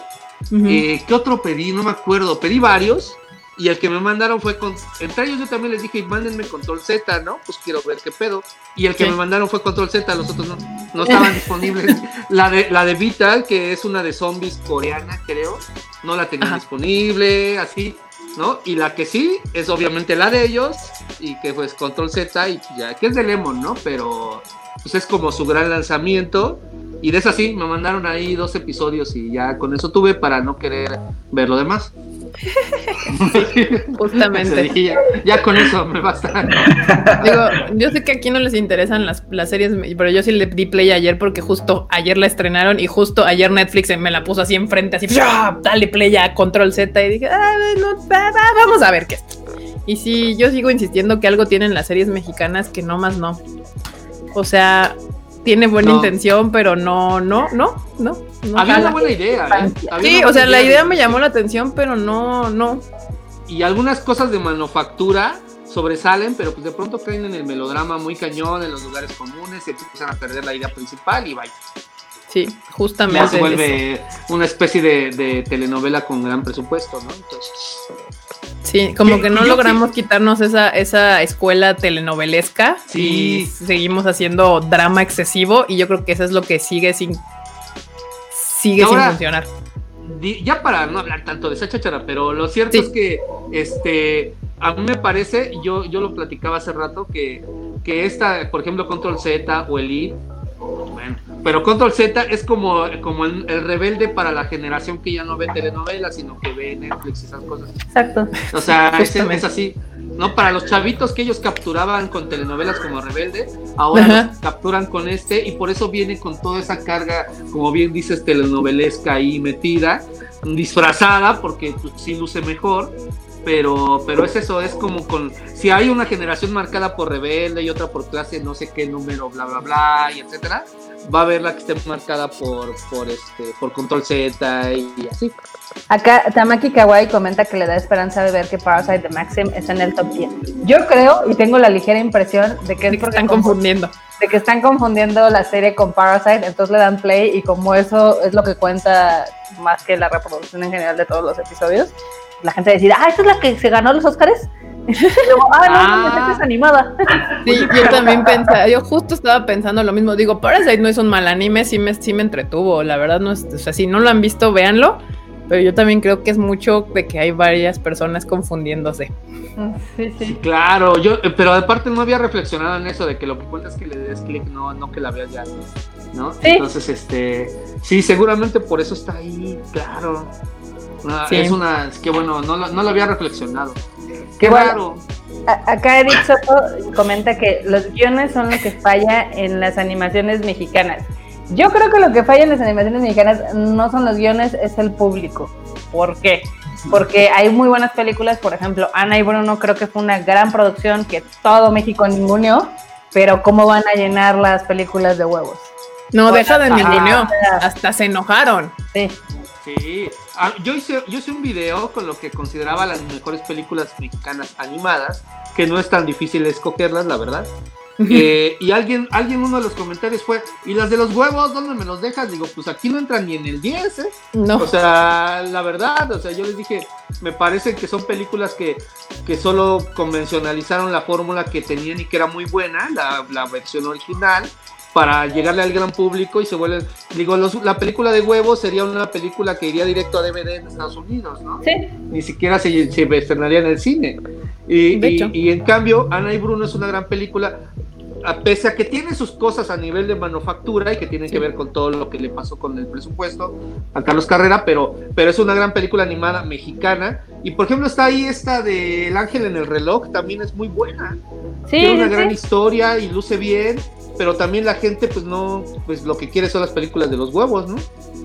Eh, ¿Qué otro pedí? No me acuerdo. Pedí varios y el que me mandaron fue con. Entre ellos yo también les dije, mándenme control Z, ¿no? Pues quiero ver qué pedo. Y el que me mandaron fue control Z, los otros no, no estaban disponibles. La de, la de Vital, que es una de zombies coreana, creo, no la tenía disponible, así, ¿no? Y la que sí es obviamente la de ellos, y que pues control Z, y ya, que es de Lemon, ¿no? Pero pues es como su gran lanzamiento. Y de esa sí, me mandaron ahí dos episodios y ya con eso tuve para no querer ver lo demás. Justamente. ya, con eso me basta. Digo, yo sé que aquí no les interesan las, series, pero yo sí le di play ayer porque justo ayer la estrenaron y justo ayer Netflix me la puso así enfrente, así, dale play a Control Z y dije, ah, vamos a ver qué es. Y sí, yo sigo insistiendo que algo tienen las series mexicanas que no más no. O sea, tiene buena intención, pero no, no, no, no. Había una buena idea. ¿eh? sí, o sea, la idea me llamó la atención, pero no, no. Y algunas cosas de manufactura sobresalen, pero pues de pronto caen en el melodrama muy cañón, en los lugares comunes, y empiezan a perder la idea principal y vaya. Sí, justamente. se vuelve una especie de, de, telenovela con gran presupuesto, ¿no? Entonces. Sí, como que no logramos quitarnos esa, esa escuela telenovelesca y seguimos haciendo drama excesivo y yo creo que eso es lo que sigue sin sigue sin funcionar. Ya para no hablar tanto de esa chachara, pero lo cierto es que este a mí me parece, yo, yo lo platicaba hace rato, que, que esta, por ejemplo, Control Z o Elite, bueno, pero Control Z es como, como el, rebelde para la generación que ya no ve telenovelas, sino que ve Netflix y esas cosas. Exacto. O sea, es, es, así. ¿No? Para los chavitos que ellos capturaban con telenovelas como Rebelde, ahora capturan con este y por eso viene con toda esa carga, como bien dices, telenovelesca ahí metida, disfrazada, porque pues, sí luce mejor, pero, pero es eso, es como con, si hay una generación marcada por rebelde y otra por clase no sé qué número, bla, bla, bla, y etcétera, va a haber la que esté marcada por, por, este, por control Z y, así. Acá Tamaki Kawaii comenta que le da esperanza de ver que Parasite de Maxim está en el top 10. Yo creo y tengo la ligera impresión de que, están confundiendo. De que están confundiendo la serie con Parasite, entonces le dan play y como eso es lo que cuenta más que la reproducción en general de todos los episodios, la gente decide, ah, esta es la que se ganó los Oscars. ah, no, ah. es animada. Sí, yo también pensaba, yo justo estaba pensando lo mismo. Digo, Parasite no es un mal anime, sí me, sí me entretuvo. La verdad, no es, o sea, si no lo han visto, véanlo. Pero yo también creo que es mucho de que hay varias personas confundiéndose. Sí, sí. claro, yo, eh, pero aparte no había reflexionado en eso de que lo que cuenta es que le des clic, no, no que la veas ya, ¿no? Entonces, este, sí, seguramente por eso está ahí, claro. Es una, es que bueno, no, no lo había reflexionado. Qué raro. Acá Eric Soto comenta que los guiones son lo que falla en las animaciones mexicanas. Yo creo que lo que falla en las animaciones mexicanas no son los guiones, es el público. ¿Por qué? Porque hay muy buenas películas, por ejemplo, Ana y Bruno creo que fue una gran producción que todo México ninguneó, pero ¿cómo van a llenar las películas de huevos? No, deja de ninguneo, hasta se enojaron. Sí. Sí, ah, yo hice, yo hice un video con lo que consideraba las mejores películas mexicanas animadas, que no es tan difícil escogerlas, la verdad. Eh, y alguien, alguien, uno de los comentarios fue, ¿y las de los huevos, dónde me los dejas? Digo, pues aquí no entran ni en el 10, ¿eh? No. O sea, la verdad, o sea, yo les dije, me parece que son películas que, que solo convencionalizaron la fórmula que tenían y que era muy buena, la, la versión original, para llegarle al gran público y se vuelve, digo, la película de huevos sería una película que iría directo a DVD en Estados Unidos, ¿no? Sí. Ni siquiera se, se estrenaría en el cine. Y, y, en cambio, Ana y Bruno es una gran película, a pese a que tiene sus cosas a nivel de manufactura y que tienen que ver con todo lo que le pasó con el presupuesto a Carlos Carrera, pero, pero es una gran película animada mexicana. Y por ejemplo está ahí esta de El Ángel en el reloj, también es muy buena. Sí, tiene una gran historia y luce bien pero también la gente pues no, pues lo que quiere son las películas de los huevos, ¿no?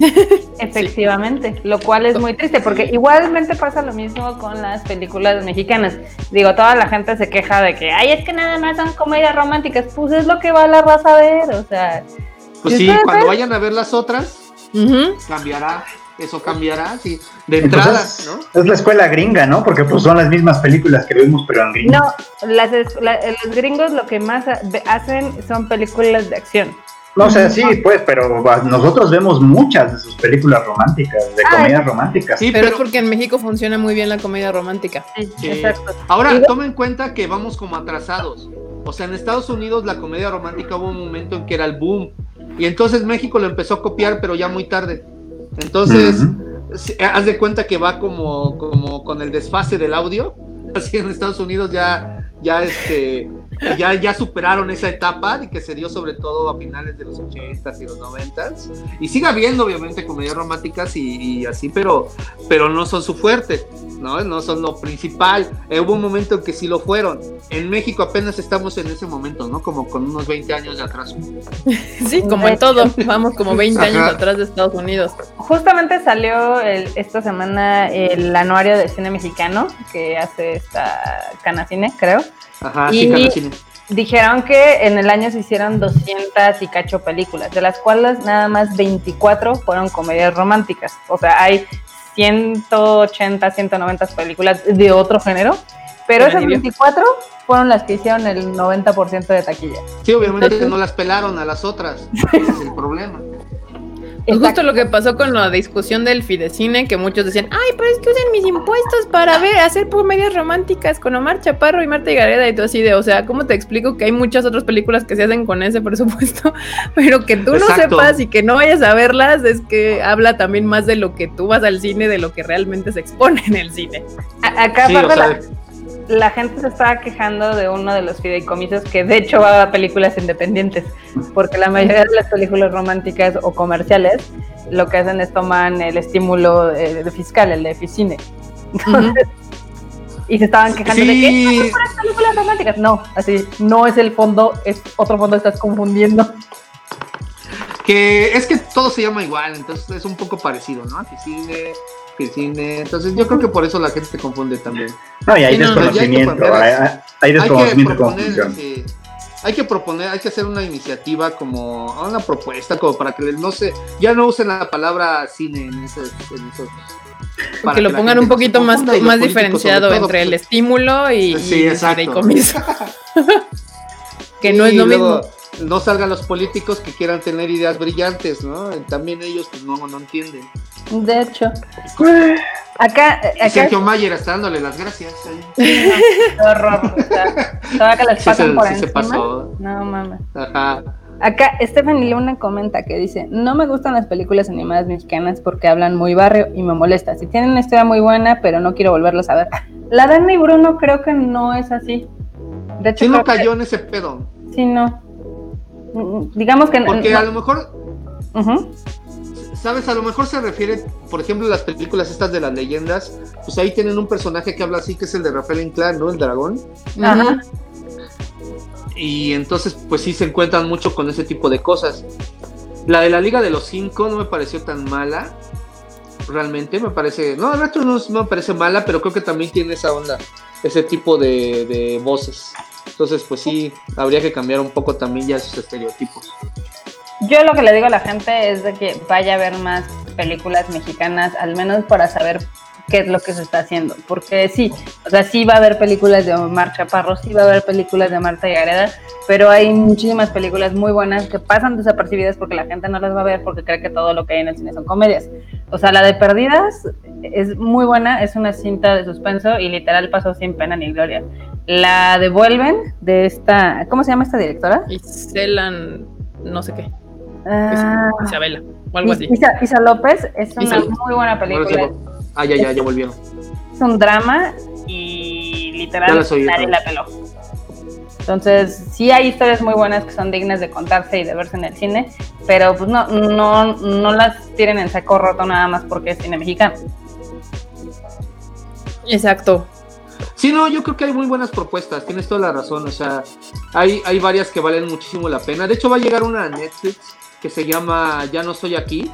Efectivamente, lo cual es muy triste porque igualmente pasa lo mismo con las películas mexicanas. Digo, toda la gente se queja de que, ay, es que nada más son comedias románticas, pues es lo que va la raza a ver, o sea. Pues sí, cuando vayan a ver las otras, cambiará eso cambiará, sí, de entrada, ¿no? Es la escuela gringa, ¿no? Porque pues son las mismas películas que vemos, pero en gringo. No, las, los gringos lo que más hacen son películas de acción. No sé, sí, pues, pero nosotros vemos muchas de sus películas románticas, de ah, comedias románticas. Sí, pero, es porque en México funciona muy bien la comedia romántica. Sí, Exacto. Ahora, tomen en cuenta que vamos como atrasados. O sea, en Estados Unidos la comedia romántica hubo un momento en que era el boom. Y entonces México lo empezó a copiar, pero ya muy tarde. Entonces, haz de cuenta que va como, como con el desfase del audio. Así en Estados Unidos ya, ya este, ya, ya superaron esa etapa y que se dio sobre todo a finales de los 80s y los 90s. Y sigue habiendo, obviamente, comedias románticas y, así, pero, pero no son su fuerte, ¿no? No son lo principal. Eh, hubo un momento en que sí lo fueron. En México apenas estamos en ese momento, ¿no? Como con unos 20 años de atrás. Sí, como en todo. Vamos como 20 años atrás de Estados Unidos. Justamente salió esta semana el anuario de cine mexicano que hace esta Canacine, creo. Ajá, y dijeron que en el año se hicieron 200 y cacho películas, de las cuales nada más 24 fueron comedias románticas. O sea, hay 180, 190 películas de otro género, pero esas 24 fueron las que hicieron el 90% de taquilla. Sí, obviamente no las pelaron a las otras. Ese es el problema. Justo lo que pasó con la discusión del Fidecine, que muchos decían, ay, pero es que usen mis impuestos para ver, hacer comedias románticas con Omar Chaparro y Marta y Gareda y todo así de, o sea, ¿cómo te explico que hay muchas otras películas que se hacen con ese presupuesto? Pero que tú no sepas y que no vayas a verlas, es que habla también más de lo que tú vas al cine, de lo que realmente se expone en el cine. acá la, la gente se estaba quejando de uno de los fideicomisos que de hecho va a películas independientes, porque la mayoría de las películas románticas o comerciales lo que hacen es toman el estímulo de, fiscal, el de Ficine. y se estaban quejando de que no son películas románticas. No, así, no es el fondo, es otro fondo, estás confundiendo. Que es que todo se llama igual, entonces es un poco parecido, ¿no? Ficine, cine. Entonces yo creo que por eso la gente se confunde también. No, y hay desconocimiento, hay, desconocimiento hay que proponer, hay que hacer una iniciativa como una propuesta como para que no se, ya no usen la palabra cine en esos, para que, lo pongan un poquito más, más diferenciado entre el estímulo y, sí, y que no es lo mismo no salgan los políticos que quieran tener ideas brillantes, ¿no? También ellos pues, no, no entienden. De hecho. Acá, acá... Sergio Mayer está dándole las gracias. horror. Todavía que les pasan por encima. Se pasó. No mames. Ajá. Acá Stephanie Luna comenta que dice, no me gustan las películas animadas mexicanas porque hablan muy barrio y me molesta. Si tienen una historia muy buena, pero no quiero volverlos a ver. La Dana y Bruno creo que no es así. De hecho, sí no cayó en ese pedo. Sí, no digamos que... Porque a lo mejor... ¿Sabes? A lo mejor se refiere, por ejemplo, las películas estas de las leyendas, pues ahí tienen un personaje que habla así, que es el de Rafael Inclán, ¿no? El dragón. Ajá. Y entonces, pues sí se encuentran mucho con ese tipo de cosas. La de la Liga de los Cinco no me pareció tan mala. Realmente me parece. No, el resto no, me parece mala, pero creo que también tiene esa onda. Ese tipo de, de voces. Entonces, pues sí, habría que cambiar un poco también ya esos estereotipos. Yo lo que le digo a la gente es de que vaya a ver más películas mexicanas, al menos para saber qué es lo que se está haciendo. Porque sí, o sea, sí va a haber películas de Omar Chaparro, sí va a haber películas de Marta y Gareda, pero hay muchísimas películas muy buenas que pasan desapercibidas porque la gente no las va a ver porque cree que todo lo que hay en el cine son comedias. O sea, la de Perdidas es muy buena, es una cinta de suspenso y literal pasó sin pena ni gloria. La devuelven de esta, ¿cómo se llama esta directora? Iselan, no sé qué. Ah, Isabela, o algo así. Isa, López es una muy buena película. Ah, ya, ya, ya volvieron. Es un drama y literal nadie la peló. Entonces, sí hay historias muy buenas que son dignas de contarse y de verse en el cine, pero pues no, no, no las tiren en saco roto nada más porque es cine mexicano. Exacto. Sí, no, yo creo que hay muy buenas propuestas, tienes toda la razón, o sea, hay, hay varias que valen muchísimo la pena. De hecho, va a llegar una a Netflix que se llama Ya no soy aquí.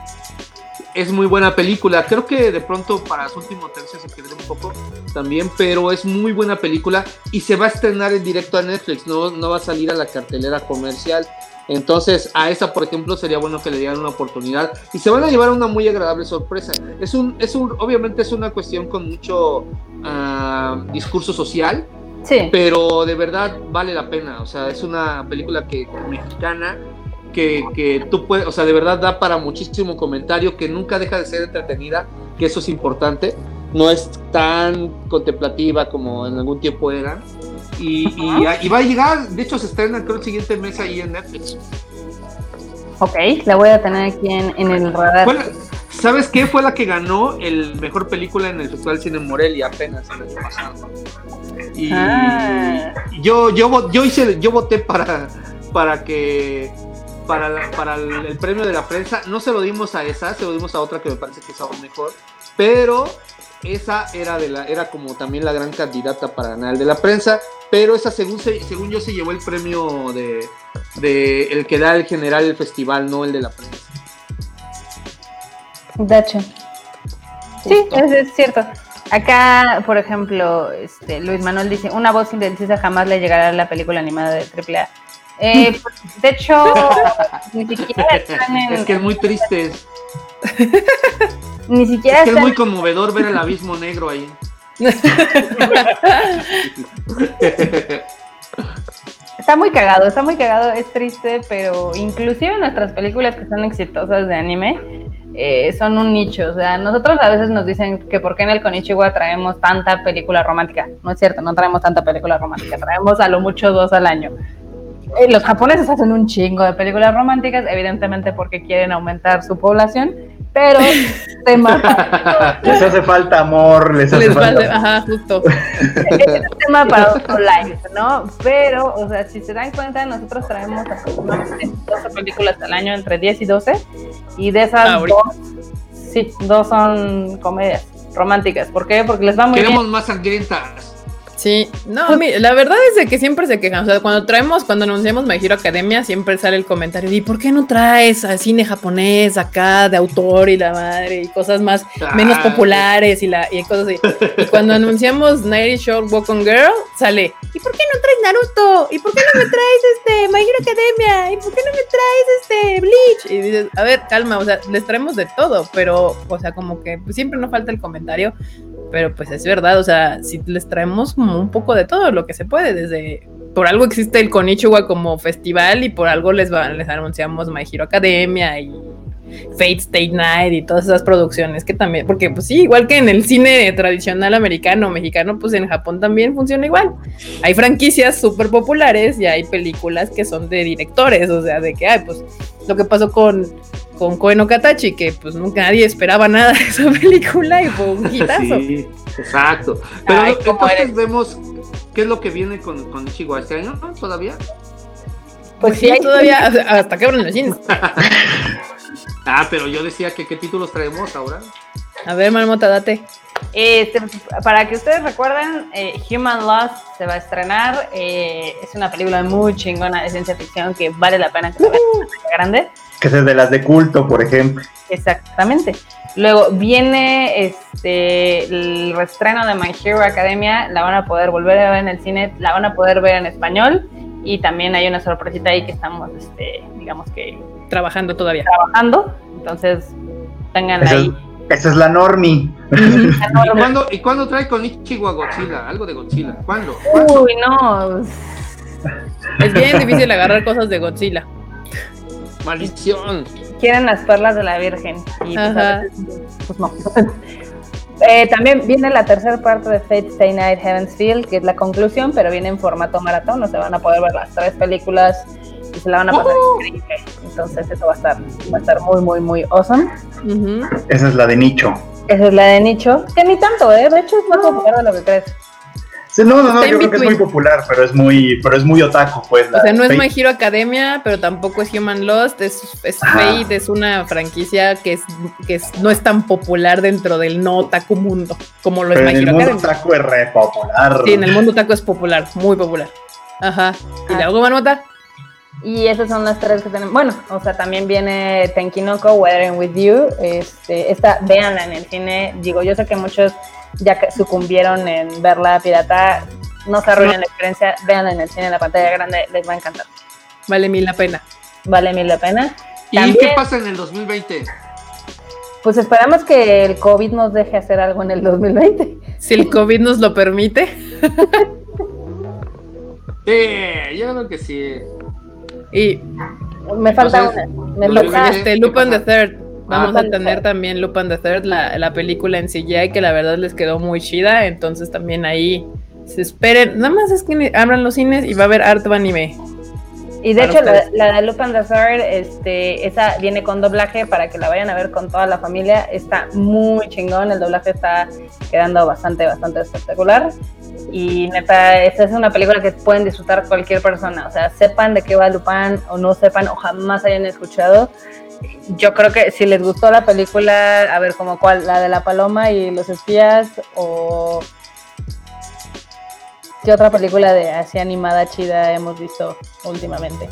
Es muy buena película, creo que de pronto para su último tercio se quedó un poco también, pero es muy buena película y se va a estrenar en directo a Netflix, no, no va a salir a la cartelera comercial. Entonces, a esa, por ejemplo, sería bueno que le dieran una oportunidad y se van a llevar una muy agradable sorpresa. Es un, es un, obviamente es una cuestión con mucho ah, discurso social, sí. pero de verdad vale la pena. O sea, es una película que, mexicana que, que, tú puedes, o sea, de verdad da para muchísimo comentario, que nunca deja de ser entretenida, que eso es importante. No es tan contemplativa como en algún tiempo era. Y, y, va a llegar, de hecho se estrena creo el siguiente mes ahí en Netflix. Ok, la voy a tener aquí en, el radar. ¿Sabes qué? Fue la que ganó el mejor película en el Festival Cine Morelia apenas el año pasado. Y ah. yo, yo, yo hice, yo voté para, para que para, para el, premio de la prensa. No se lo dimos a esa, se lo dimos a otra que me parece que es aún mejor. Pero esa era de la era como también la gran candidata para ganar el de la prensa pero esa según según yo se llevó el premio de, el que da el general el festival no el de la prensa de hecho sí es, cierto acá por ejemplo este Luis Manuel dice una voz silenciosa jamás le llegará a la película animada de AAA eh, pues, de hecho ni siquiera están en, es que es muy triste Ni siquiera. Es, que es muy conmovedor ver el abismo negro ahí. está muy cagado, está muy cagado, es triste, pero inclusive nuestras películas que son exitosas de anime eh, son un nicho. O sea, nosotros a veces nos dicen que por qué en el Konichiwa traemos tanta película romántica. No es cierto, no traemos tanta película romántica, traemos a lo mucho dos al año. Eh, los japoneses hacen un chingo de películas románticas, evidentemente porque quieren aumentar su población, pero tema les hace falta amor, les hace falta, ajá, justo. Es un tema para otro live, ¿no? Pero, o sea, si se dan cuenta, nosotros traemos 12 películas al año, entre 10 y 12, y de esas dos, sí, dos son comedias románticas. ¿Por qué? Porque les va muy Queremos bien. más sangrientas. Sí, no, la verdad es de que siempre se quejan. O sea, cuando traemos, cuando anunciamos My Hero Academia, siempre sale el comentario de ¿y por qué no traes a cine japonés acá de autor y la madre y cosas más menos Ah, populares y la y cosas así? Y cuando anunciamos Nighty Short Walk on Girl, sale ¿y por qué no traes Naruto? ¿Y por qué no me traes este My Hero Academia? ¿Y por qué no me traes este Bleach? Y dices, a ver, calma, o sea, les traemos de todo, pero, o sea, como que pues, siempre nos falta el comentario pero pues es verdad, o sea, si les traemos como un poco de todo lo que se puede, desde por algo existe el Konichiwa como festival y por algo les va, les anunciamos My Hero Academia y Fate State Night y todas esas producciones que también, porque pues sí, igual que en el cine tradicional americano, mexicano, pues en Japón también funciona igual. Hay franquicias súper populares y hay películas que son de directores, o sea, de que, ay, pues lo que pasó con con Koen que pues nunca nadie esperaba nada de esa película y fue un hitazo. Sí, exacto. Pero Ay, ¿cómo entonces eres? vemos qué es lo que viene con, con Ichigo este año, ¿no? ¿Todavía? Pues sí, hay- todavía hasta- hasta que abren los cines. Ah, pero yo decía que qué títulos traemos ahora. A ver, Marmota, date. Este, para que ustedes recuerden, eh, Human Lost se va a estrenar. eh, es una película muy chingona de ciencia ficción que vale la pena que la vean en pantalla grande. que es de las de culto, por ejemplo. Exactamente. Luego viene este el reestreno de My Hero Academia, la van a poder volver a ver en el cine, la van a poder ver en español y también hay una sorpresita ahí que estamos, este, digamos que Trabajando todavía. trabajando, entonces tengan ahí. Esa es la normie. ¿Y cuándo, ¿Y cuándo trae con Ichigo a Godzilla? Algo de Godzilla. ¿Cuándo? ¿Cuándo? Uy, no, Es bien difícil agarrar cosas de Godzilla. Maldición. quieren las perlas de la Virgen y pues, a Ajá. veces, pues no. Eh, también viene la tercera parte de Fate Stay Night Heaven's Field, que es la conclusión, pero viene en formato maratón, o sea, van a poder ver las tres películas y se la van a pasar increíble. Entonces eso va a estar, va a estar muy, muy, muy awesome. Esa es la de nicho. Esa es la de nicho, que ni tanto, ¿eh? De hecho es más popular de lo que crees. Sí, no, no, no, Está yo creo que es muy popular, pero es muy, pero es muy otaku, pues. O la sea, no es. My Hero Academia, pero tampoco es Human Lost. Es, es. Fate, es una franquicia que, es, que es- no es tan popular dentro del no otaku mundo como lo es Pero My en el Hero mundo Academia. otaku es re popular. Sí, en el mundo otaku es popular, muy popular. Ajá. ¿Y Ah. luego, Marmota? Y esas son las tres que tenemos. Bueno, o sea, también viene Tenkinoko, Weathering With You. Este, esta, véanla en el cine. Digo, yo sé que muchos ya sucumbieron en verla pirata. No se arruinen la experiencia. Véanla en el cine, en la pantalla grande. Les va a encantar. Vale mil la pena. Vale mil la pena. ¿Y También- qué pasa en el 2020? Pues esperamos que el COVID nos deje hacer algo en el 2020. Si el COVID nos lo permite. Sí, yo creo que sí. Y Me falta Entonces, una. Me falta. este, Lupin the Third. Vamos Ah. a tener también Lupin the Third, la, la película en CGI que la verdad les quedó muy chida. Entonces también ahí se esperen. Nada más es que abran los cines y va a haber harto anime. Y de hecho, la, la de Lupin the Third, este, esa viene con doblaje para que la vayan a ver con toda la familia. Está muy chingón, el doblaje está quedando bastante, bastante espectacular. Y neta, esta es una película que pueden disfrutar cualquier persona. O sea, sepan de qué va Lupin o no sepan o jamás hayan escuchado. Yo creo que si les gustó la película, a ver, como cuál, la de la paloma y los espías o... ¿Qué otra película de así animada chida hemos visto últimamente?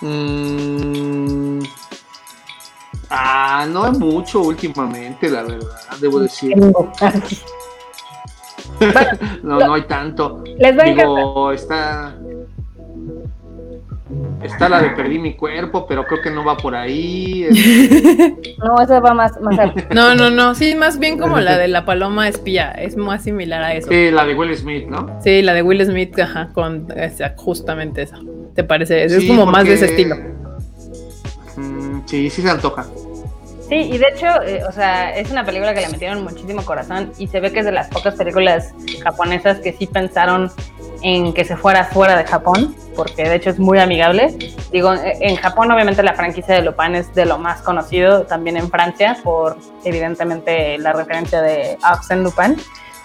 Mm. Ah, no es mucho últimamente, la verdad, debo decir. No, no hay tanto. Les va a encantar. Digo, está. Está la de Perdí mi cuerpo, pero creo que no va por ahí. No, esa va más, más al- No, no, no. Sí, más bien como la de la paloma espía. Es más similar a eso. Sí, la de Will Smith, ¿no? Sí, la de Will Smith, ajá, con esa, justamente esa. ¿Te parece? Es Sí, como más de ese estilo. Mm, sí, sí se antoja. Sí, y de hecho, eh, o sea, es una película que le metieron muchísimo corazón y se ve que es de las pocas películas japonesas que sí pensaron en que se fuera fuera de Japón, porque de hecho es muy amigable. Digo, en Japón obviamente la franquicia de Lupin es de lo más conocido, también en Francia, por evidentemente la referencia de Arsène Lupin,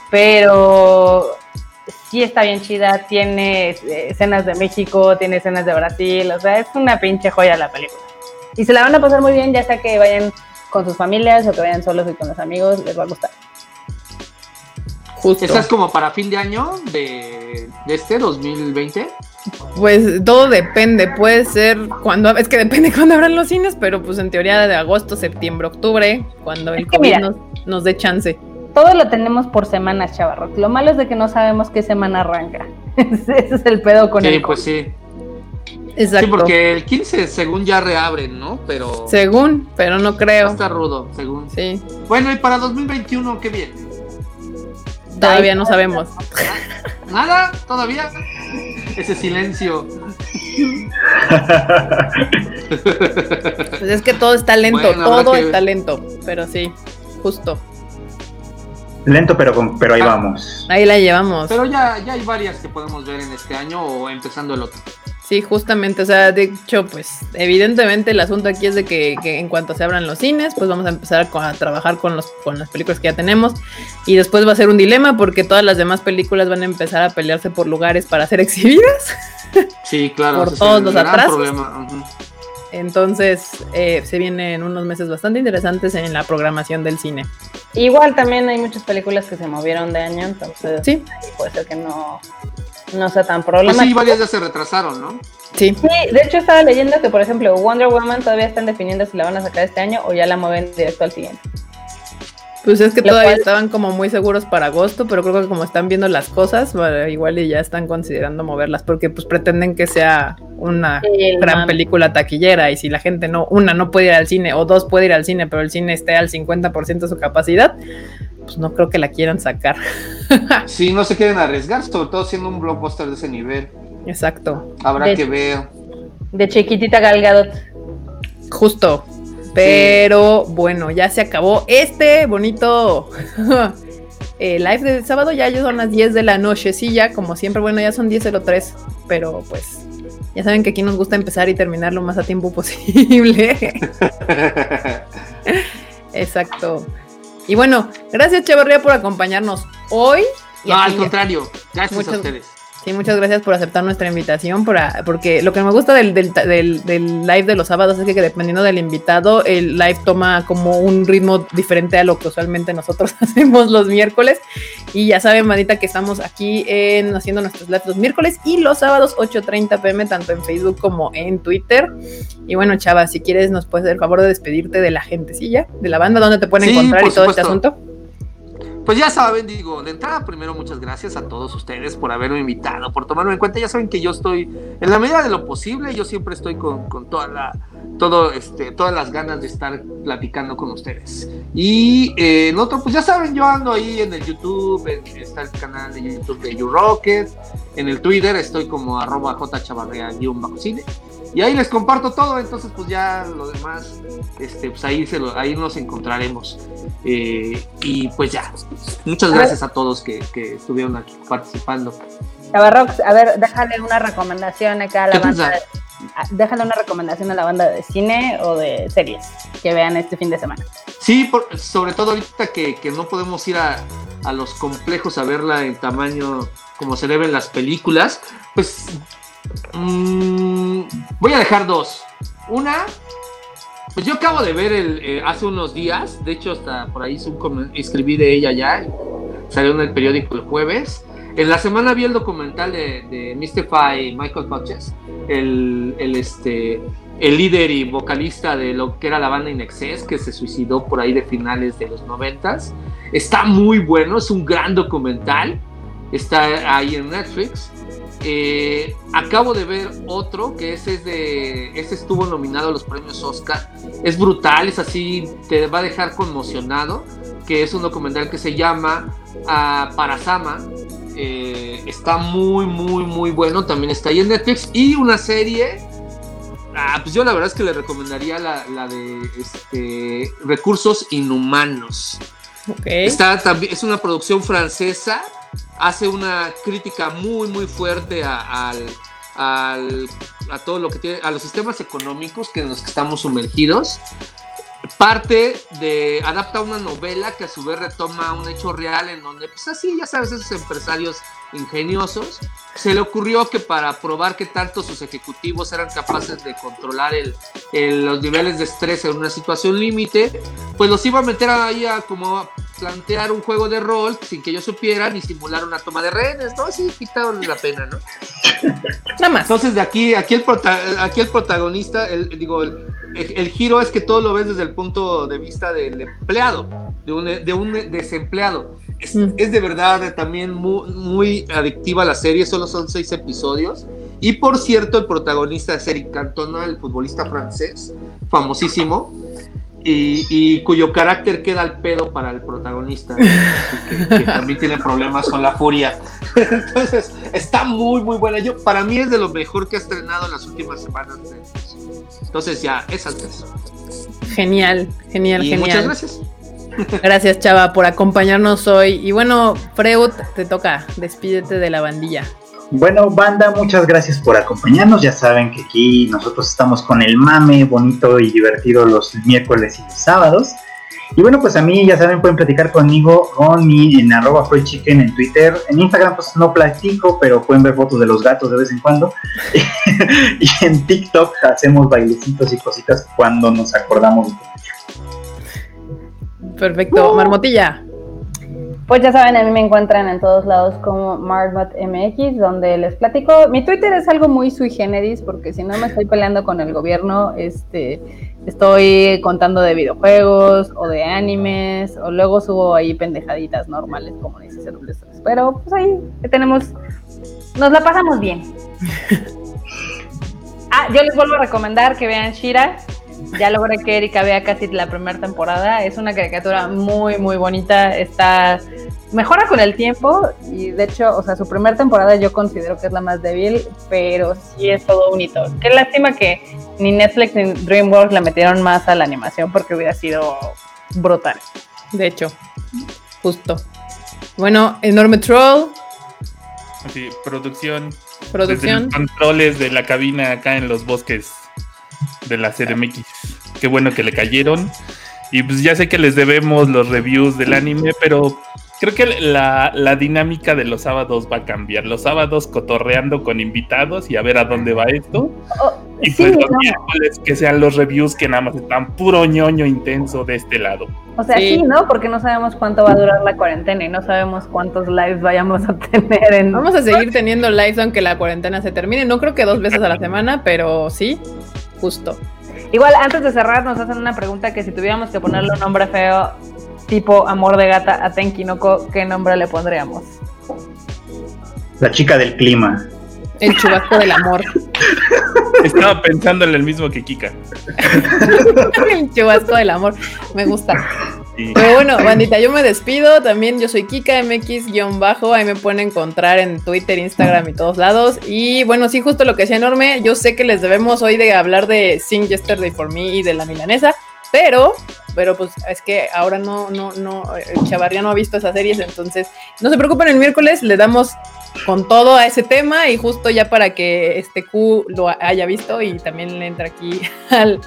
pero sí está bien chida, tiene eh, escenas de México, tiene escenas de Brasil, o sea, es una pinche joya la película. Y se la van a pasar muy bien, ya sea que vayan con sus familias o que vayan solos y con los amigos, les va a gustar. Justo. ¿Esta es como para fin de año de, este 2020? Pues todo depende, puede ser cuando, es que depende cuando abran los cines, pero pues en teoría de agosto, septiembre, octubre, cuando el COVID nos, dé chance. Todo lo tenemos por semanas, chavarros. Lo malo es de que no sabemos qué semana arranca. Ese es el pedo con el Sí, pues sí. Sí, porque el 15 según ya reabren, ¿no? Pero... Según, pero no creo. Está rudo, según. Sí. Bueno, y para 2021, ¿qué viene? Todavía no sabemos. ¿Nada? ¿Todavía? Ese silencio. Pues es que todo está lento, todo está lento, pero sí, justo. Lento, pero, con, pero ahí ah. vamos. Ahí la llevamos. Pero ya, ya hay varias que podemos ver en este año o empezando el otro. Sí, justamente, o sea, de hecho, pues evidentemente el asunto aquí es de que, en cuanto se abran los cines, pues vamos a empezar a, trabajar con, los, con las películas que ya tenemos y después va a ser un dilema porque todas las demás películas van a empezar a pelearse por lugares para ser exhibidas. Sí, claro. por todos los atrasos. Entonces, eh, se vienen unos meses bastante interesantes en la programación del cine. Igual también hay muchas películas que se movieron de año, entonces sí. puede ser que no, no sea tan problemático. Pues sí, varias ya se retrasaron, ¿no? Sí. Sí, de hecho estaba leyendo que, por ejemplo, Wonder Woman todavía están definiendo si la van a sacar este año o ya la mueven directo al siguiente. Pues es que todavía estaban como muy seguros para agosto, pero creo que como están viendo las cosas, igual y ya están considerando moverlas, porque pues pretenden que sea una gran película taquillera, y si la gente no, una no puede ir al cine, o dos puede ir al cine, pero el cine esté al 50% de su capacidad, pues no creo que la quieran sacar. sí, no se quieren arriesgar, sobre todo siendo un blockbuster de ese nivel. Exacto. Habrá que ver. De chiquitita Galgadot. Justo. Pero bueno, ya se acabó este bonito eh, live de sábado. Ya son las 10 de la noche. Sí, ya como siempre, bueno, ya son 10.03. Pero pues ya saben que aquí nos gusta empezar y terminar lo más a tiempo posible. Exacto. Y bueno, gracias Chavarría por acompañarnos hoy. No, al contrario, gracias a ustedes. Sí, muchas gracias por aceptar nuestra invitación, porque lo que me gusta del, live de los sábados es que, dependiendo del invitado, el live toma como un ritmo diferente a lo que usualmente nosotros hacemos los miércoles. Y ya saben, manita, que estamos aquí en, haciendo nuestros lives los miércoles y los sábados 8.30 pm, tanto en Facebook como en Twitter. Y bueno, Chava, si quieres nos puedes hacer el favor de despedirte de la gentecilla, de la banda, donde te pueden encontrar y todo este asunto. Pues ya saben, digo, de entrada primero muchas gracias a todos ustedes por haberme invitado, por tomarme en cuenta. Ya saben que yo estoy, en la medida de lo posible, yo siempre estoy con, con toda la, todo, este, todas las ganas de estar platicando con ustedes. Y eh, en otro, pues ya saben, yo ando ahí en el YouTube, está el canal de YouTube de YouRocket, en el Twitter estoy como arroba jchavarrea-cine. Y ahí les comparto todo, entonces pues ya lo demás, este, pues ahí, se lo, ahí nos encontraremos. Eh, y pues ya, muchas gracias a todos que, estuvieron aquí participando. Chavarrox, a ver, déjale una recomendación acá a la banda. Déjale una recomendación a la banda de cine o de series que vean este fin de semana. Sí, sobre todo ahorita que, no podemos ir a, a los complejos a verla en tamaño como se deben las películas, pues Mm, voy a dejar dos. Una, pues yo acabo de ver el, eh, hace unos días, de hecho hasta por ahí escribí de ella ya, salió en el periódico el jueves. En la semana vi el documental de, de Mystify Michael Hodges, el, el, este, el líder y vocalista de lo que era la banda Inexcess, que se suicidó por ahí de finales de los noventas. Está muy bueno, es un gran documental, está ahí en Netflix. Eh, acabo de ver otro que ese es de. Ese estuvo nominado a los premios Oscar. Es brutal, es así, te va a dejar conmocionado. Que es un documental que se llama uh, Parasama. Eh, está muy, muy, muy bueno. También está ahí en Netflix. Y una serie Ah, pues yo la verdad es que le recomendaría la, de este, Recursos Inhumanos. Okay. Está, también, es una producción francesa, hace una crítica muy, muy fuerte a, al, a todo lo que tiene, a los sistemas económicos que en los que estamos sumergidos. Parte de, adapta una novela que a su vez retoma un hecho real en donde, pues así, ya sabes, esos empresarios ingeniosos, se le ocurrió que para probar que tanto sus ejecutivos eran capaces de controlar el, los niveles de estrés en una situación límite, pues los iba a meter ahí a como plantear un juego de rol sin que ellos supieran y simular una toma de rehenes, ¿no? Así quitaron la pena, ¿no? Nada más. Entonces de aquí, aquí el, aquí el protagonista, el, digo, el, el, giro es que todo lo ves desde el punto de vista del empleado, de un, de un desempleado. Es, mm. es, de verdad también muy, muy, adictiva la serie, solo son seis episodios. Y por cierto, el protagonista es Eric Cantona, el futbolista francés, famosísimo, y, cuyo carácter queda al pedo para el protagonista, que, también tiene problemas con la furia. Entonces, está muy, muy buena. Yo, para mí es de lo mejor que ha estrenado en las últimas semanas. Entonces, ya, esas tres. Genial, genial, genial. Muchas gracias. Gracias, Chava, por acompañarnos hoy. Y bueno, Freud, te toca, despídete de la bandilla. Bueno, banda, muchas gracias por acompañarnos. Ya saben que aquí nosotros estamos con el mame bonito y divertido los miércoles y los sábados. Y bueno, pues a mí ya saben, pueden platicar conmigo con mi en arroba chicken en Twitter. En Instagram pues no platico, pero pueden ver fotos de los gatos de vez en cuando. y en TikTok hacemos bailecitos y cositas cuando nos acordamos de Perfecto. Uh. Marmotilla. Pues ya saben, a mí me encuentran en todos lados como MarmotMX, donde les platico. Mi Twitter es algo muy sui generis, porque si no me estoy peleando con el gobierno, este, estoy contando de videojuegos o de animes, o luego subo ahí pendejaditas normales, como dice Pero pues ahí tenemos, nos la pasamos bien. ah, yo les vuelvo a recomendar que vean Shira, ya logré que Erika vea casi la primera temporada. Es una caricatura muy, muy bonita. Está. Mejora con el tiempo y de hecho, o sea, su primera temporada yo considero que es la más débil, pero sí es todo un hito. Qué lástima que ni Netflix ni DreamWorks la metieron más a la animación porque hubiera sido brutal. De hecho, justo. Bueno, Enorme Troll. Sí, producción. Producción. controles de la cabina acá en los bosques de la CDMX. Qué bueno que le cayeron. Y pues ya sé que les debemos los reviews del anime, pero creo que la, dinámica de los sábados va a cambiar. Los sábados cotorreando con invitados y a ver a dónde va esto. Oh, y pues los miércoles que sean los reviews que nada más están puro ñoño intenso de este lado. O sea, sí. ¿no? Porque no sabemos cuánto va a durar la cuarentena y no sabemos cuántos lives vayamos a tener. En... Vamos a seguir teniendo lives aunque la cuarentena se termine. No creo que dos veces a la semana, pero sí justo. Igual, antes de cerrar, nos hacen una pregunta que si tuviéramos que ponerle un nombre feo, tipo amor de gata a Tenkinoko, ¿qué nombre le pondríamos? La chica del clima. El chubasco del amor. Estaba pensando en el mismo que Kika. el chubasco del amor. Me gusta. Pero bueno, bandita, yo me despido. También yo soy Kika MX-bajo. Ahí me pueden encontrar en Twitter, Instagram y todos lados. Y bueno, sí, justo lo que sea enorme. Yo sé que les debemos hoy de hablar de Sing Yesterday for Me y de la milanesa. Pero, pero pues es que ahora no, no, no, el Chavarría no ha visto esas series, entonces no se preocupen, el miércoles le damos con todo a ese tema y justo ya para que este Q lo haya visto y también le entra aquí al,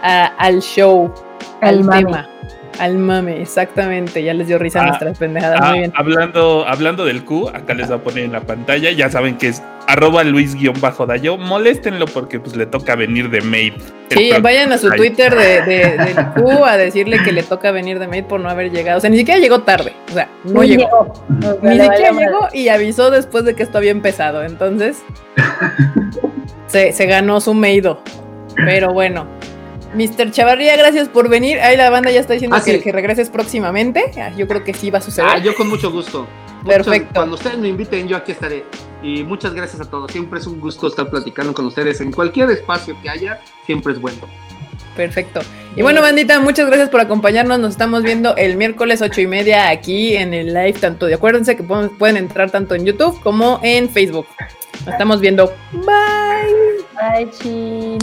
al show, al tema. Al mame, exactamente. Ya les dio risa ah, nuestras pendejadas. Muy ah, bien. Hablando, hablando del Q, acá les voy a poner en la pantalla. Ya saben que es arroba Luis-Dayo. Moléstenlo porque pues le toca venir de Maid. Sí, vayan a su Twitter de, del Q a decirle que le toca venir de Maid por no haber llegado. O sea, ni siquiera llegó tarde. O sea, no llegó. Ni siquiera llegó y avisó después de que esto había empezado. Entonces, se, se ganó su Maido. Pero bueno, Mr. Chavarría, gracias por venir. Ahí la banda ya está diciendo ah, que, regreses próximamente. Ah, yo creo que sí va a suceder. Ah, yo con mucho gusto. Perfecto. cuando ustedes me inviten, yo aquí estaré. Y muchas gracias a todos. Siempre es un gusto estar platicando con ustedes en cualquier espacio que haya. Siempre es bueno. Perfecto. Y bueno, bandita, muchas gracias por acompañarnos. Nos estamos viendo el miércoles ocho y media aquí en el live. Tanto de acuérdense que pueden entrar tanto en YouTube como en Facebook. Nos estamos viendo. Bye. Bye, chin.